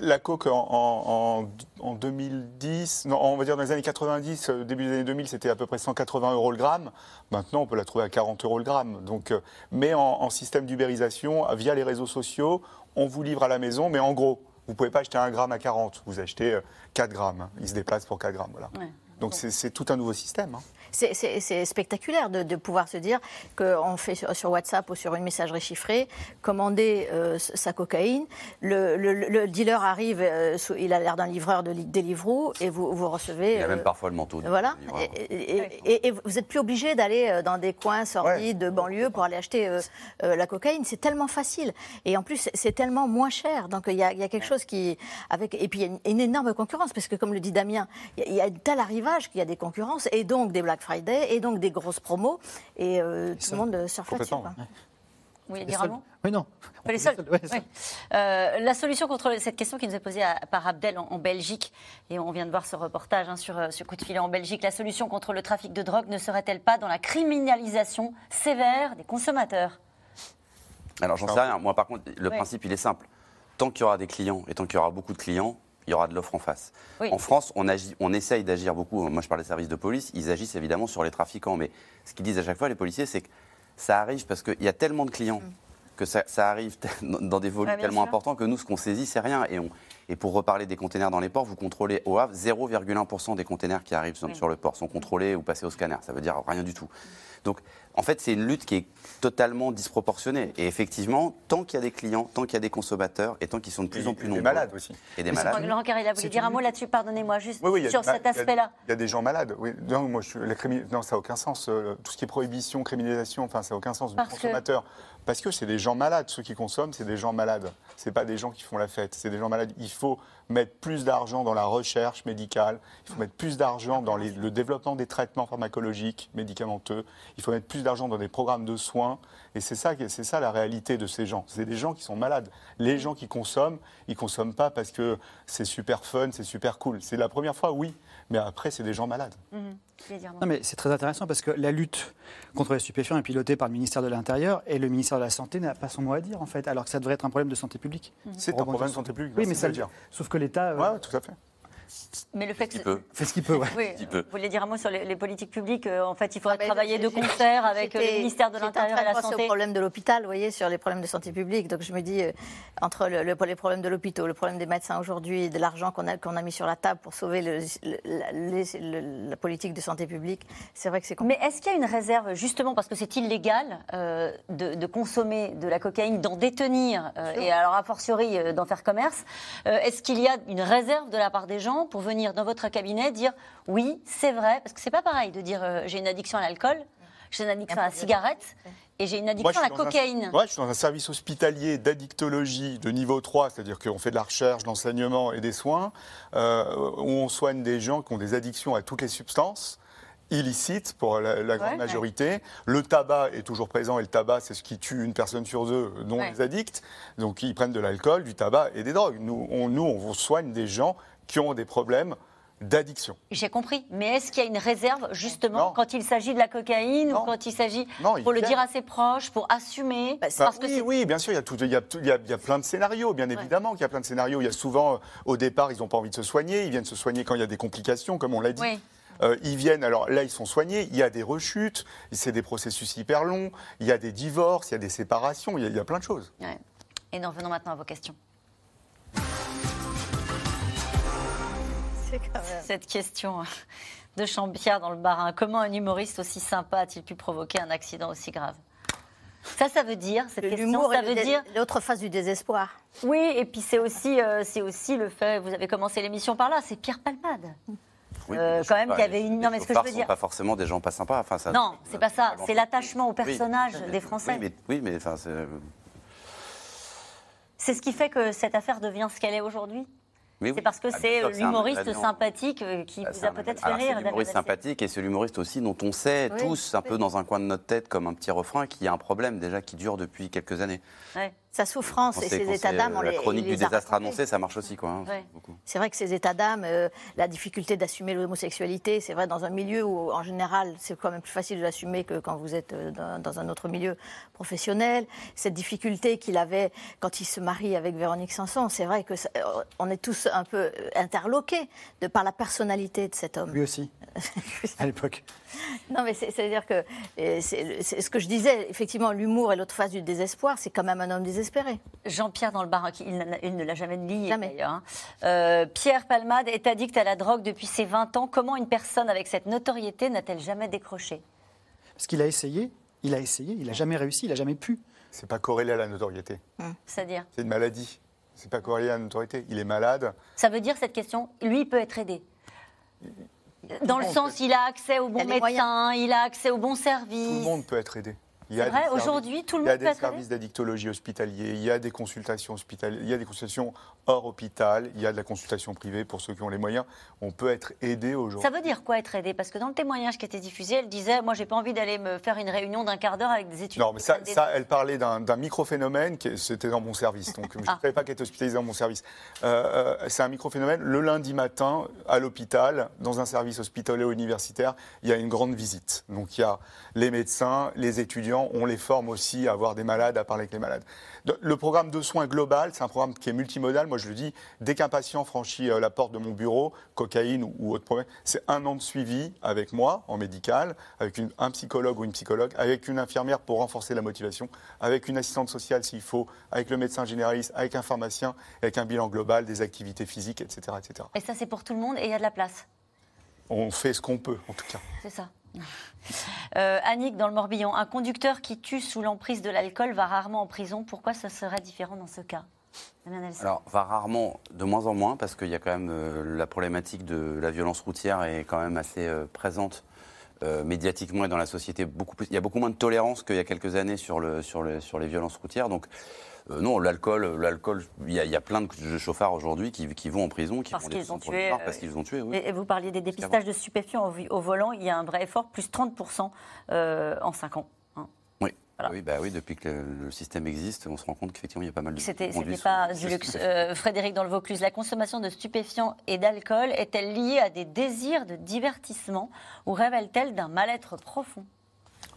la coke en, en- en- en 2010, non, on va dire dans les années 90, euh, début des années 2000, c'était à peu près 180 euros le gramme. Maintenant, on peut la trouver à 40 euros le gramme. Donc, euh, mais en, en système d'ubérisation, euh, via les réseaux sociaux, on vous livre à la maison, mais en gros, vous ne pouvez pas acheter un gramme à 40, vous achetez euh, 4 grammes. Il se déplace pour 4 grammes. Voilà. Ouais. Donc, c'est- c'est tout un nouveau système. hein. C'est- spectaculaire de, de pouvoir se dire qu'on fait sur, sur WhatsApp ou sur une messagerie chiffrée, commander euh, sa cocaïne, le, le- le dealer arrive, euh, sous- il a l'air d'un livreur de li- Deliveroo et vous, vous recevez... Il y a euh, même parfois le manteau. Voilà, et, et- et- et vous n'êtes plus obligé d'aller euh, dans des coins sordides de banlieue pour aller acheter euh, euh, la cocaïne. C'est tellement facile. Et en plus, c'est- tellement moins cher. Donc il y a, il y a quelque chose qui. Avec, et puis il y a une, une énorme concurrence, parce que comme le dit Damien, il y a- il y a un tel arrivage qu'il y a des concurrences, et donc des Black Friday, et donc des grosses promos, et euh, tout le monde euh, surfe là-dessus. Les dire seuls- Oui, non. Pas les seuls. Ouais, Oui. Euh, la solution contre cette question qui nous est posée à- par Abdel en, en Belgique, et on vient de voir ce reportage hein, sur, euh, sur Coup de filet en Belgique, la solution contre le trafic de drogue ne serait-elle pas dans la criminalisation sévère des consommateurs? Alors j'en sais rien. Moi par contre, le Ouais. principe il est simple. Tant qu'il y aura des clients et tant qu'il y aura beaucoup de clients, il y aura de l'offre en face. Oui. En France, on, agit, on essaye d'agir beaucoup. Moi je parle des services de police, ils agissent évidemment sur les trafiquants. Mais ce qu'ils disent à chaque fois les policiers, c'est que ça arrive parce qu'il y a tellement de clients. Que ça, ça arrive [LAUGHS] dans des volumes Mm. Ouais, tellement sûr. importants que nous, ce qu'on saisit, c'est rien. Et, on, et pour reparler des containers dans les ports, vous contrôlez au Havre 0,1% des containers qui arrivent Oui. sur le port sont contrôlés ou passés au scanner. Ça veut dire rien du tout. Donc, en fait, c'est une lutte qui est totalement disproportionnée. Et effectivement, tant qu'il y a des clients, tant qu'il y a des consommateurs, et tant qu'ils sont de plus en plus des nombreux. malades aussi. Et des malades. Laurent Carré, vous voulez C'est dire un mot là-dessus Pardonnez-moi, juste Oui, oui, il y a sur des cet aspect-là. Il y a des gens malades. Oui. Non, moi, je, la non, ça n'a aucun sens. euh, tout ce qui est prohibition, criminalisation, enfin, ça n'a aucun sens du Parce que- consommateur. Parce que c'est des gens malades. Ceux qui consomment, c'est des gens malades. C'est pas des gens qui font la fête. C'est des gens malades. Il faut mettre plus d'argent dans la recherche médicale. Il faut mettre plus d'argent dans le développement des traitements pharmacologiques, médicamenteux. Il faut mettre plus d'argent dans des programmes de soins. Et c'est ça, c'est ça la réalité de ces gens. C'est des gens qui sont malades. Les gens qui consomment, ils consomment pas parce que c'est super fun, c'est super cool. C'est la première fois, oui. Mais après, c'est des gens malades. Mhm. Voulez dire Non, mais c'est très intéressant parce que la lutte contre les stupéfiants est pilotée par le ministère de l'Intérieur et le ministère de la Santé n'a pas son mot à dire, en fait, alors que ça devrait être un problème de santé publique. C'est un problème de santé publique. Oui, mais ça le dire. Sauf que l'État euh, Ouais, tout à fait. Mais le fait que. Peut. fait ce qu'il peut. Ouais. Oui, vous voulez dire un mot sur les, les politiques publiques euh, En fait, il faudrait Ah, mais travailler de concert avec euh, le ministère de l'Intérieur et la Santé. au problème de l'hôpital, vous voyez, sur les problèmes de santé publique. Donc je me dis, euh, entre le, le- les problèmes de l'hôpital, le problème des médecins aujourd'hui, de l'argent qu'on a, qu'on a mis sur la table pour sauver le- le- la, les- le- la politique de santé publique, c'est vrai que c'est compliqué. Mais est-ce qu'il y a une réserve, justement, parce que c'est illégal euh, de, de consommer de la cocaïne, d'en détenir, euh, et alors a fortiori euh, d'en faire commerce, euh, est-ce qu'il y a une réserve de la part des gens pour venir dans votre cabinet dire oui, c'est vrai, parce que c'est pas pareil de dire euh, j'ai une addiction à l'alcool, j'ai une addiction à la cigarette, et j'ai une addiction Moi, à la dans un- cocaïne. Ouais, je suis dans un service hospitalier d'addictologie de niveau 3, c'est-à-dire qu'on fait de la recherche, de l'enseignement et des soins, euh, où on soigne des gens qui ont des addictions à toutes les substances illicites pour la, la grande Ouais. majorité. Le tabac est toujours présent et le tabac, c'est ce qui tue une personne sur deux, dont Ouais. les addicts. Donc ils prennent de l'alcool, du tabac et des drogues. Nous, on, nous, on soigne des gens qui ont des problèmes d'addiction. J'ai compris. Mais est-ce qu'il y a une réserve, justement, Non. quand il s'agit de la cocaïne ou quand il s'agit pour le dire à ses proches, pour assumer Bah, parce oui, oui, bien sûr, il y, a tout- il, y a, tout- il, y a, il y a plein de scénarios, bien évidemment qu'il y a plein de scénarios. Il y a souvent, euh, au départ, ils n'ont pas envie de se soigner, ils viennent se soigner quand il y a des complications, comme on l'a dit. Oui. Euh, ils viennent, alors là, ils sont soignés, il y a des rechutes, c'est des processus hyper longs, il y a des divorces, il y a des séparations, il y a, il y a plein de choses. Ouais. Et nous revenons maintenant à vos questions. [LAUGHS] quand même- Cette question de Champierre dans le Barin. Comment un humoriste aussi sympa a-t-il pu provoquer un accident aussi grave? Ça, ça veut dire, cette question, L'humour ça veut dire... l'autre face du désespoir. Oui, et puis c'est aussi, euh, c'est aussi le fait, vous avez commencé l'émission par là, c'est Pierre Palmade. Oui, Euh, quand même, qu'il y avait une- non, mais ce que je veux sont dire- pas forcément des gens pas sympas. Enfin, ça, Non, c'est pas ça, c'est l'attachement au Oui. personnage des Français. Oui, mais, oui, mais enfin, c'est- C'est ce qui fait que cette affaire devient ce qu'elle est aujourd'hui? C'est parce que Ah, c'est l'humoriste sympathique qui vous a peut-être fait rire. C'est l'humoriste sympathique et c'est l'humoriste aussi dont on sait Oui, tous, un peu dans un coin de notre tête, comme un petit refrain, qu'il y a un problème déjà qui dure depuis quelques années. Ouais. Sa souffrance et ses états d'âme, on La les chronique du les a désastre annoncé, ça marche aussi. Quoi, hein. Ouais. C'est vrai que ces états d'âme, euh, la difficulté d'assumer l'homosexualité, c'est vrai dans un milieu où, en général, c'est quand même plus facile de l'assumer que quand vous êtes euh, dans, dans un autre milieu professionnel. Cette difficulté qu'il avait quand il se marie avec Véronique Sanson, c'est vrai que ça- euh, on est tous un peu interloqués de par la personnalité de cet homme. Lui aussi, [LAUGHS] à l'époque. Non, mais c'est- c'est-à-dire que c'est ce que je disais, effectivement, l'humour et l'autre face du désespoir, c'est quand même un homme désespéré. Jean-Pierre dans le bar, qui- il, ne l'a jamais nié d'ailleurs. hein. Euh, Pierre Palmade est addict à la drogue depuis ses 20 ans. Comment une personne avec cette notoriété n'a-t-elle jamais décroché? Parce qu'il a essayé, il a essayé, il n'a jamais réussi, il n'a jamais pu. C'est pas corrélé à la notoriété. C'est-à-dire? C'est une maladie. C'est pas corrélé à la notoriété. Il est malade. Ça veut dire cette question, lui, il peut être aidé? Dans le sens, il a accès au bon a les médecin, il a accès au bon Tout service. le monde peut être aidé. Il y a vrai, services- aujourd'hui, tout le Il y a monde des services d'addictologie hospitaliers, il y a des consultations hospitalières, il y a des consultations hors hôpital, il y a de la consultation privée pour ceux qui ont les moyens. On peut être aidé aujourd'hui. Ça veut dire quoi être aidé? Parce que dans le témoignage qui était diffusé, elle disait Moi, j'ai pas envie d'aller me faire une réunion d'un quart d'heure avec des étudiants. Non, mais ça, ça, elle parlait d'un microphénomène, c'était dans mon service, donc je ne [LAUGHS] Ah. savais pas qu'elle était hospitalisée dans mon service. Euh, euh, c'est un microphénomène. Le lundi matin, à l'hôpital, dans un service hospitalier universitaire, il y a une grande visite. Donc il y a les médecins, les étudiants, on les forme aussi à avoir des malades, à parler avec les malades. Le programme de soins global, c'est un programme qui est multimodal. Moi, je le dis, dès qu'un patient franchit euh, la porte de mon bureau, cocaïne ou, ou autre problème, c'est un an de suivi avec moi, en médical, avec une- un psychologue ou une psychologue, avec une infirmière pour renforcer la motivation, avec une assistante sociale s'il faut, avec le médecin généraliste, avec un pharmacien, avec un bilan global, des activités physiques, etc. etc. Et ça, c'est pour tout le monde et il y a de la place. On fait ce qu'on peut, en tout cas. C'est ça. Euh, Annick, dans le Morbihan, un conducteur qui tue sous l'emprise de l'alcool va rarement en prison. Pourquoi ce serait différent dans ce cas. Alors, va rarement, de moins en moins, parce qu'il y a quand même euh, la problématique de la violence routière est quand même assez euh, présente médiatiquement et dans la société. Beaucoup il y a beaucoup moins de tolérance qu'il y a quelques années sur, sur les violences routières. Donc, euh, non, l'alcool, l'alcool, il y, a, il y a plein de chauffards aujourd'hui qui, qui vont en prison, qui Parce vont qu'ils des ont tué, mort euh, parce qu'ils ont tué. Oui. Et, vous parliez des dépistages de stupéfiants au, volant. Il y a un vrai effort, plus 30% euh, en 5 ans. hein. Oui. Oui, bah oui, depuis que le, le système existe, on se rend compte qu'effectivement, il y a pas mal de. C'était pas sous- du luxe. Euh, Frédéric dans le Vaucluse, la consommation de stupéfiants et d'alcool est-elle liée à des désirs de divertissement ou révèle-t-elle d'un mal-être profond?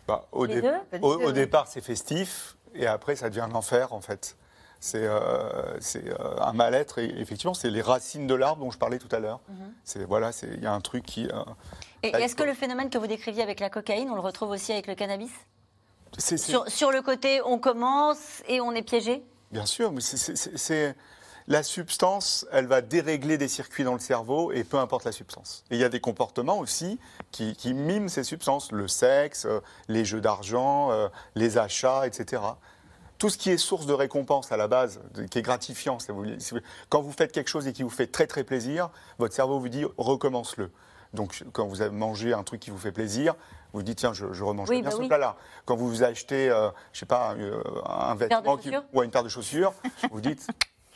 Bah, au, Les dé- deux? au- Les deux, au oui. départ, c'est festif, et après, ça devient un enfer, en fait. C'est euh, c'est, euh, un mal-être, et effectivement, c'est les racines de l'arbre dont je parlais tout à l'heure. Mhm. C'est voilà, c'est- il y a un truc qui. euh, Et est-ce que le phénomène que vous décriviez avec la cocaïne, on le retrouve aussi avec le cannabis sur, sur le côté, on commence et on est piégé? Bien sûr, mais c'est- la substance, elle va dérégler des circuits dans le cerveau, et peu importe la substance. Et il y a des comportements aussi qui, qui miment ces substances, le sexe, euh, les jeux d'argent, euh, les achats, etc. Tout ce qui est source de récompense à la base, qui est gratifiant, quand vous faites quelque chose et qui vous fait très très plaisir, votre cerveau vous dit recommence-le. Donc quand vous avez mangé un truc qui vous fait plaisir, vous dites tiens je, je remange Oui, bien bah ce oui. plat-là. Quand vous vous achetez, euh, je sais pas, un, euh, un vêtement qui- ou une paire de chaussures, [LAUGHS] vous dites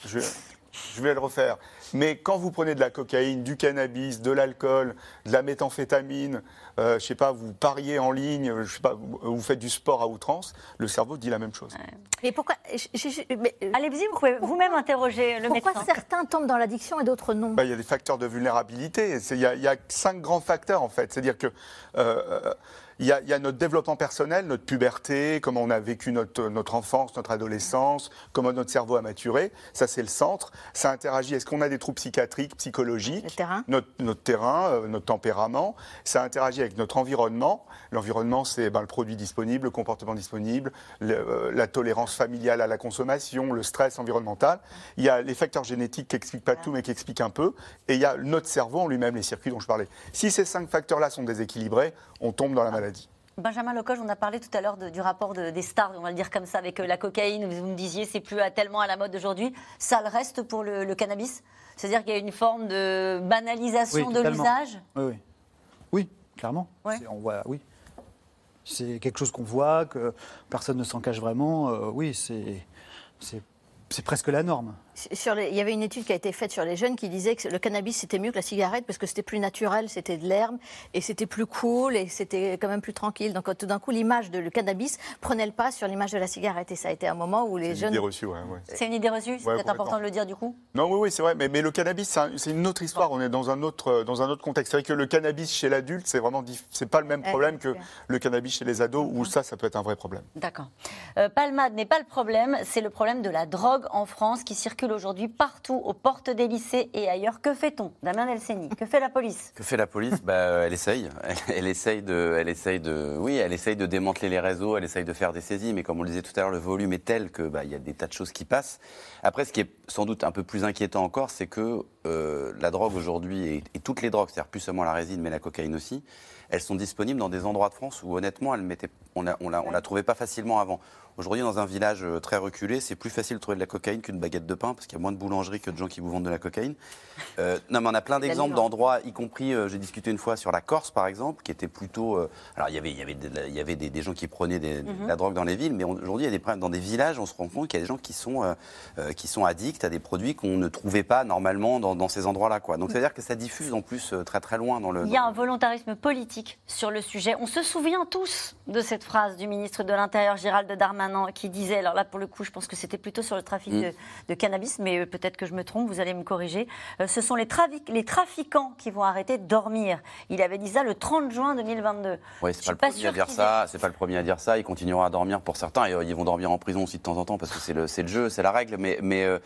je, je vais le refaire. Mais quand vous prenez de la cocaïne, du cannabis, de l'alcool, de la méthamphétamine, euh, je sais pas, vous pariez en ligne, je sais pas, vous, vous faites du sport à outrance, le cerveau dit la même chose. Mais pourquoi euh, Allez-y, vous pouvez vous-même interroger le Pourquoi médecin. certains tombent dans l'addiction et d'autres non? Bah, Il y a des facteurs de vulnérabilité. C'est- Il y, a- il y a cinq grands facteurs, en fait. C'est-à-dire que. euh, Il y, a, il y a notre développement personnel, notre puberté, comment on a vécu notre, notre enfance, notre adolescence, comment notre cerveau a maturé. Ça, c'est le centre. Ça interagit. Est-ce qu'on a des troubles psychiatriques, psychologiques Le terrain. notre, notre terrain, euh, notre tempérament. Ça interagit avec notre environnement. L'environnement, c'est ben, le produit disponible, le comportement disponible, le- euh, la tolérance familiale à la consommation, le stress environnemental. Il y a les facteurs génétiques qui expliquent pas tout, mais qui expliquent un peu. Et il y a notre cerveau en lui-même, les circuits dont je parlais. Si ces cinq facteurs-là sont déséquilibrés, on tombe dans la maladie. Benjamin Lecoq, on a parlé tout à l'heure de- du rapport de- des stars, on va le dire comme ça, avec euh, la cocaïne. Vous me disiez c'est plus à- tellement à la mode aujourd'hui. Ça le reste pour le, le cannabis? C'est-à-dire qu'il y a une forme de banalisation Oui, de l'usage? Oui, oui. Oui, clairement. Ouais. C'est- On voit, oui. C'est quelque chose qu'on voit, que personne ne s'en cache vraiment. euh, oui, c'est, c'est, c'est presque la norme. Sur les- il y avait une étude qui a été faite sur les jeunes qui disait que le cannabis c'était mieux que la cigarette parce que c'était plus naturel, c'était de l'herbe et c'était plus cool et c'était quand même plus tranquille. Donc tout d'un coup, l'image le cannabis prenait le pas sur l'image de la cigarette et ça a été un moment où les C'est une jeunes. idée reçue, ouais, ouais. C'est une idée reçue C'est Ouais, peut-être important de le dire du coup? Non, oui, oui, c'est vrai. Mais, mais le cannabis, c'est un- c'est une autre histoire. On est dans un autre, euh, dans un autre contexte. C'est vrai que le cannabis chez l'adulte, c'est vraiment, c'est pas le même problème que le cannabis chez les ados, où ça, ça peut être un vrai problème. D'accord. Euh, Palmade n'est pas le problème, c'est le problème de la drogue en France qui circule aujourd'hui partout aux portes des lycées et ailleurs. Que fait-on Damien Delceni, que fait la police? Que fait la police? Bah, euh, Elle essaye. Elle, essaye de, elle essaye de, oui, elle essaye de démanteler les réseaux, elle essaye de faire des saisies, mais comme on le disait tout à l'heure, le volume est tel que bah, y a des tas de choses qui passent. Après, ce qui est sans doute un peu plus inquiétant encore, c'est que euh, la drogue aujourd'hui et toutes les drogues, c'est-à-dire plus seulement la résine, mais la cocaïne aussi, elles sont disponibles dans des endroits de France où honnêtement, elles mettaient, on la, on la, on la trouvait pas facilement avant. Aujourd'hui, dans un village euh, très reculé, c'est plus facile de trouver de la cocaïne qu'une baguette de pain, parce qu'il y a moins de boulangeries que de gens qui vous vendent de la cocaïne. Euh, non, mais on a plein d'exemples d'endroits, y compris, euh, j'ai discuté une fois sur la Corse, par exemple, qui était plutôt. euh, alors, il y avait, il y avait, de la- il y avait des, des gens qui prenaient des- de Mhm. la drogue dans les villes, mais aujourd'hui, il y a des problèmes. Dans des villages, on se rend compte qu'il y a des gens qui sont, qui sont addicts à des produits qu'on ne trouvait pas normalement dans, dans ces endroits-là. Quoi. Donc, ça veut dire que ça diffuse en plus très très loin dans le. Il y a un volontarisme politique sur le sujet. On se souvient tous de cette phrase du ministre de l'Intérieur, Gérald Darmanin, qui disait, alors là pour le coup je pense que c'était plutôt sur le trafic Mm. de, de cannabis, mais euh, peut-être que je me trompe, vous allez me corriger, Euh, ce sont les, trafic- les trafiquants qui vont arrêter de dormir. Il avait dit ça le 30 juin 2022. Oui, c'est pas pas le premier à dire ça. C'est pas le premier à dire ça. Ils continueront à dormir pour certains et euh, ils vont dormir en prison aussi de temps en temps parce que c'est le, jeu, c'est la règle. Mais, mais euh,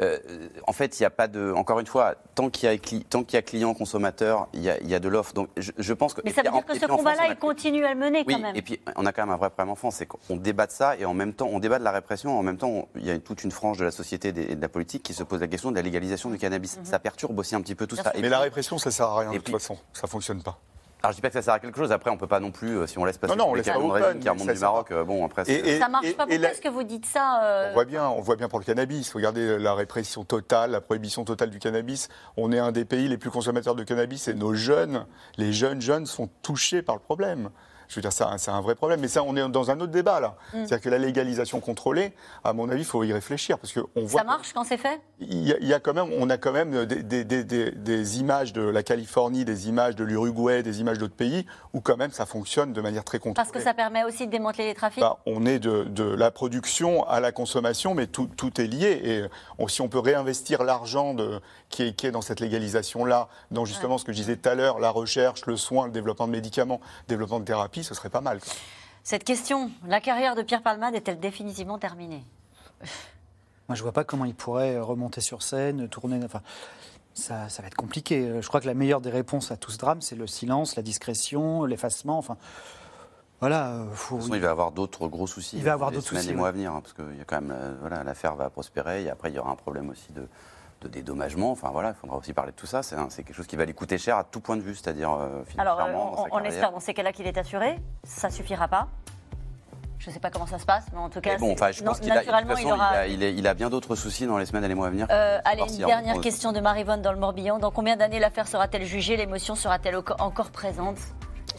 euh, en fait, il n'y a pas de. Encore une fois, tant qu'il y a, cli- tant qu'il y a client consommateur, il y a, il y a de l'offre. Donc, je, je pense que. Mais ça puis veut en- dire que ce combat-là, il continue à le mener oui, quand même. et puis on a quand même un vrai problème en France, c'est qu'on débat de ça et en même temps, on débat de la répression. En même temps, on- il y a toute une frange de la société et de la politique qui se pose la question de la légalisation du cannabis. Ça perturbe aussi un petit peu tout ça. Et mais puis- la répression, ça sert à rien et de puis- toute façon. Ça fonctionne pas. Alors je dis pas que ça sert à quelque chose. Après, on peut pas non plus, euh, si on laisse passer Non, non, on les laisse pas open, résine qui remontent du Maroc, euh, bon après. Et- et- ça marche et- pas. Pourquoi la- est-ce que vous dites ça euh, On voit bien, on voit bien pour le cannabis. Regardez la répression totale, la prohibition totale du cannabis. On est un des pays les plus consommateurs de cannabis et nos jeunes, les jeunes jeunes, sont touchés par le problème. Je veux dire, c'est un, vrai problème. Mais ça, on est dans un autre débat là. Mm. C'est-à-dire que la légalisation contrôlée, à mon avis, il faut y réfléchir parce que on voit. Ça marche quand c'est fait? Il y, a, il y a quand même, on a quand même des, des- des- des- des images de la Californie, des images de l'Uruguay, des images d'autres pays où quand même ça fonctionne de manière très contrôlée. Parce que ça permet aussi de démanteler les trafics? Bah, on est de, de la production à la consommation, mais tout, tout est lié. Et on- si on peut réinvestir l'argent qui est, qui est dans cette légalisation-là, dans justement ce que je disais tout à l'heure, la recherche, le soin, le développement de médicaments, le développement de thérapie, ce serait pas mal. quoi. Cette question, la carrière de Pierre Palmade est-elle définitivement terminée? Moi, je vois pas comment il pourrait remonter sur scène, tourner. Enfin, ça, ça va être compliqué. Je crois que la meilleure des réponses à tout ce drame, c'est le silence, la discrétion, l'effacement. Enfin, voilà. euh, Faut, De toute façon, il va avoir d'autres gros soucis. Il va avoir dans les d'autres soucis, et mois ouais. à venir, hein, parce que il y a quand même, euh, voilà, l'affaire va prospérer. Et après, il y aura un problème aussi de, de dédommagement. Enfin voilà, il faudra aussi parler de tout ça. C'est quelque chose qui va lui coûter cher à tout point de vue, c'est-à-dire euh, Alors, euh, financièrement, dans sa on, espère dans ces cas-là qu'il est assuré. Ça suffira pas. Je ne sais pas comment ça se passe, mais en tout cas, Mais bon, enfin, je non, pense a, naturellement, façon, il aura. il a, il est- il a bien d'autres soucis dans les semaines et les mois à venir. Euh, allez, une en dernière question de Marivonne dans le Morbihan. Dans combien d'années l'affaire sera-t-elle jugée? L'émotion sera-t-elle encore présente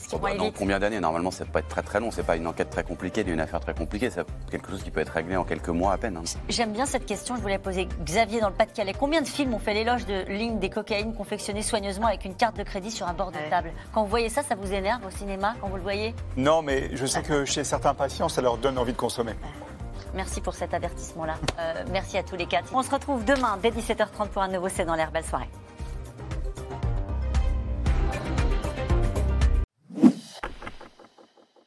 Est-ce qu'ils Oh, vont bah, aller dans vite combien d'années Normalement, ça peut pas être très très long. C'est pas une enquête très compliquée, ni une affaire très compliquée. C'est quelque chose qui peut être réglé en quelques mois à peine. hein. J'aime bien cette question, je voulais poser Xavier dans le Pas-de-Calais. Combien de films ont fait l'éloge de lignes des cocaïnes confectionnées soigneusement avec une carte de crédit sur un bord de table? Quand vous voyez ça, ça vous énerve au cinéma quand vous le voyez? Non, mais je sais que chez certains patients, ça leur donne envie de consommer. Merci pour cet avertissement-là. Euh, merci à tous les quatre. On se retrouve demain dès 17h30 pour un nouveau C'est dans l'air. Belle soirée.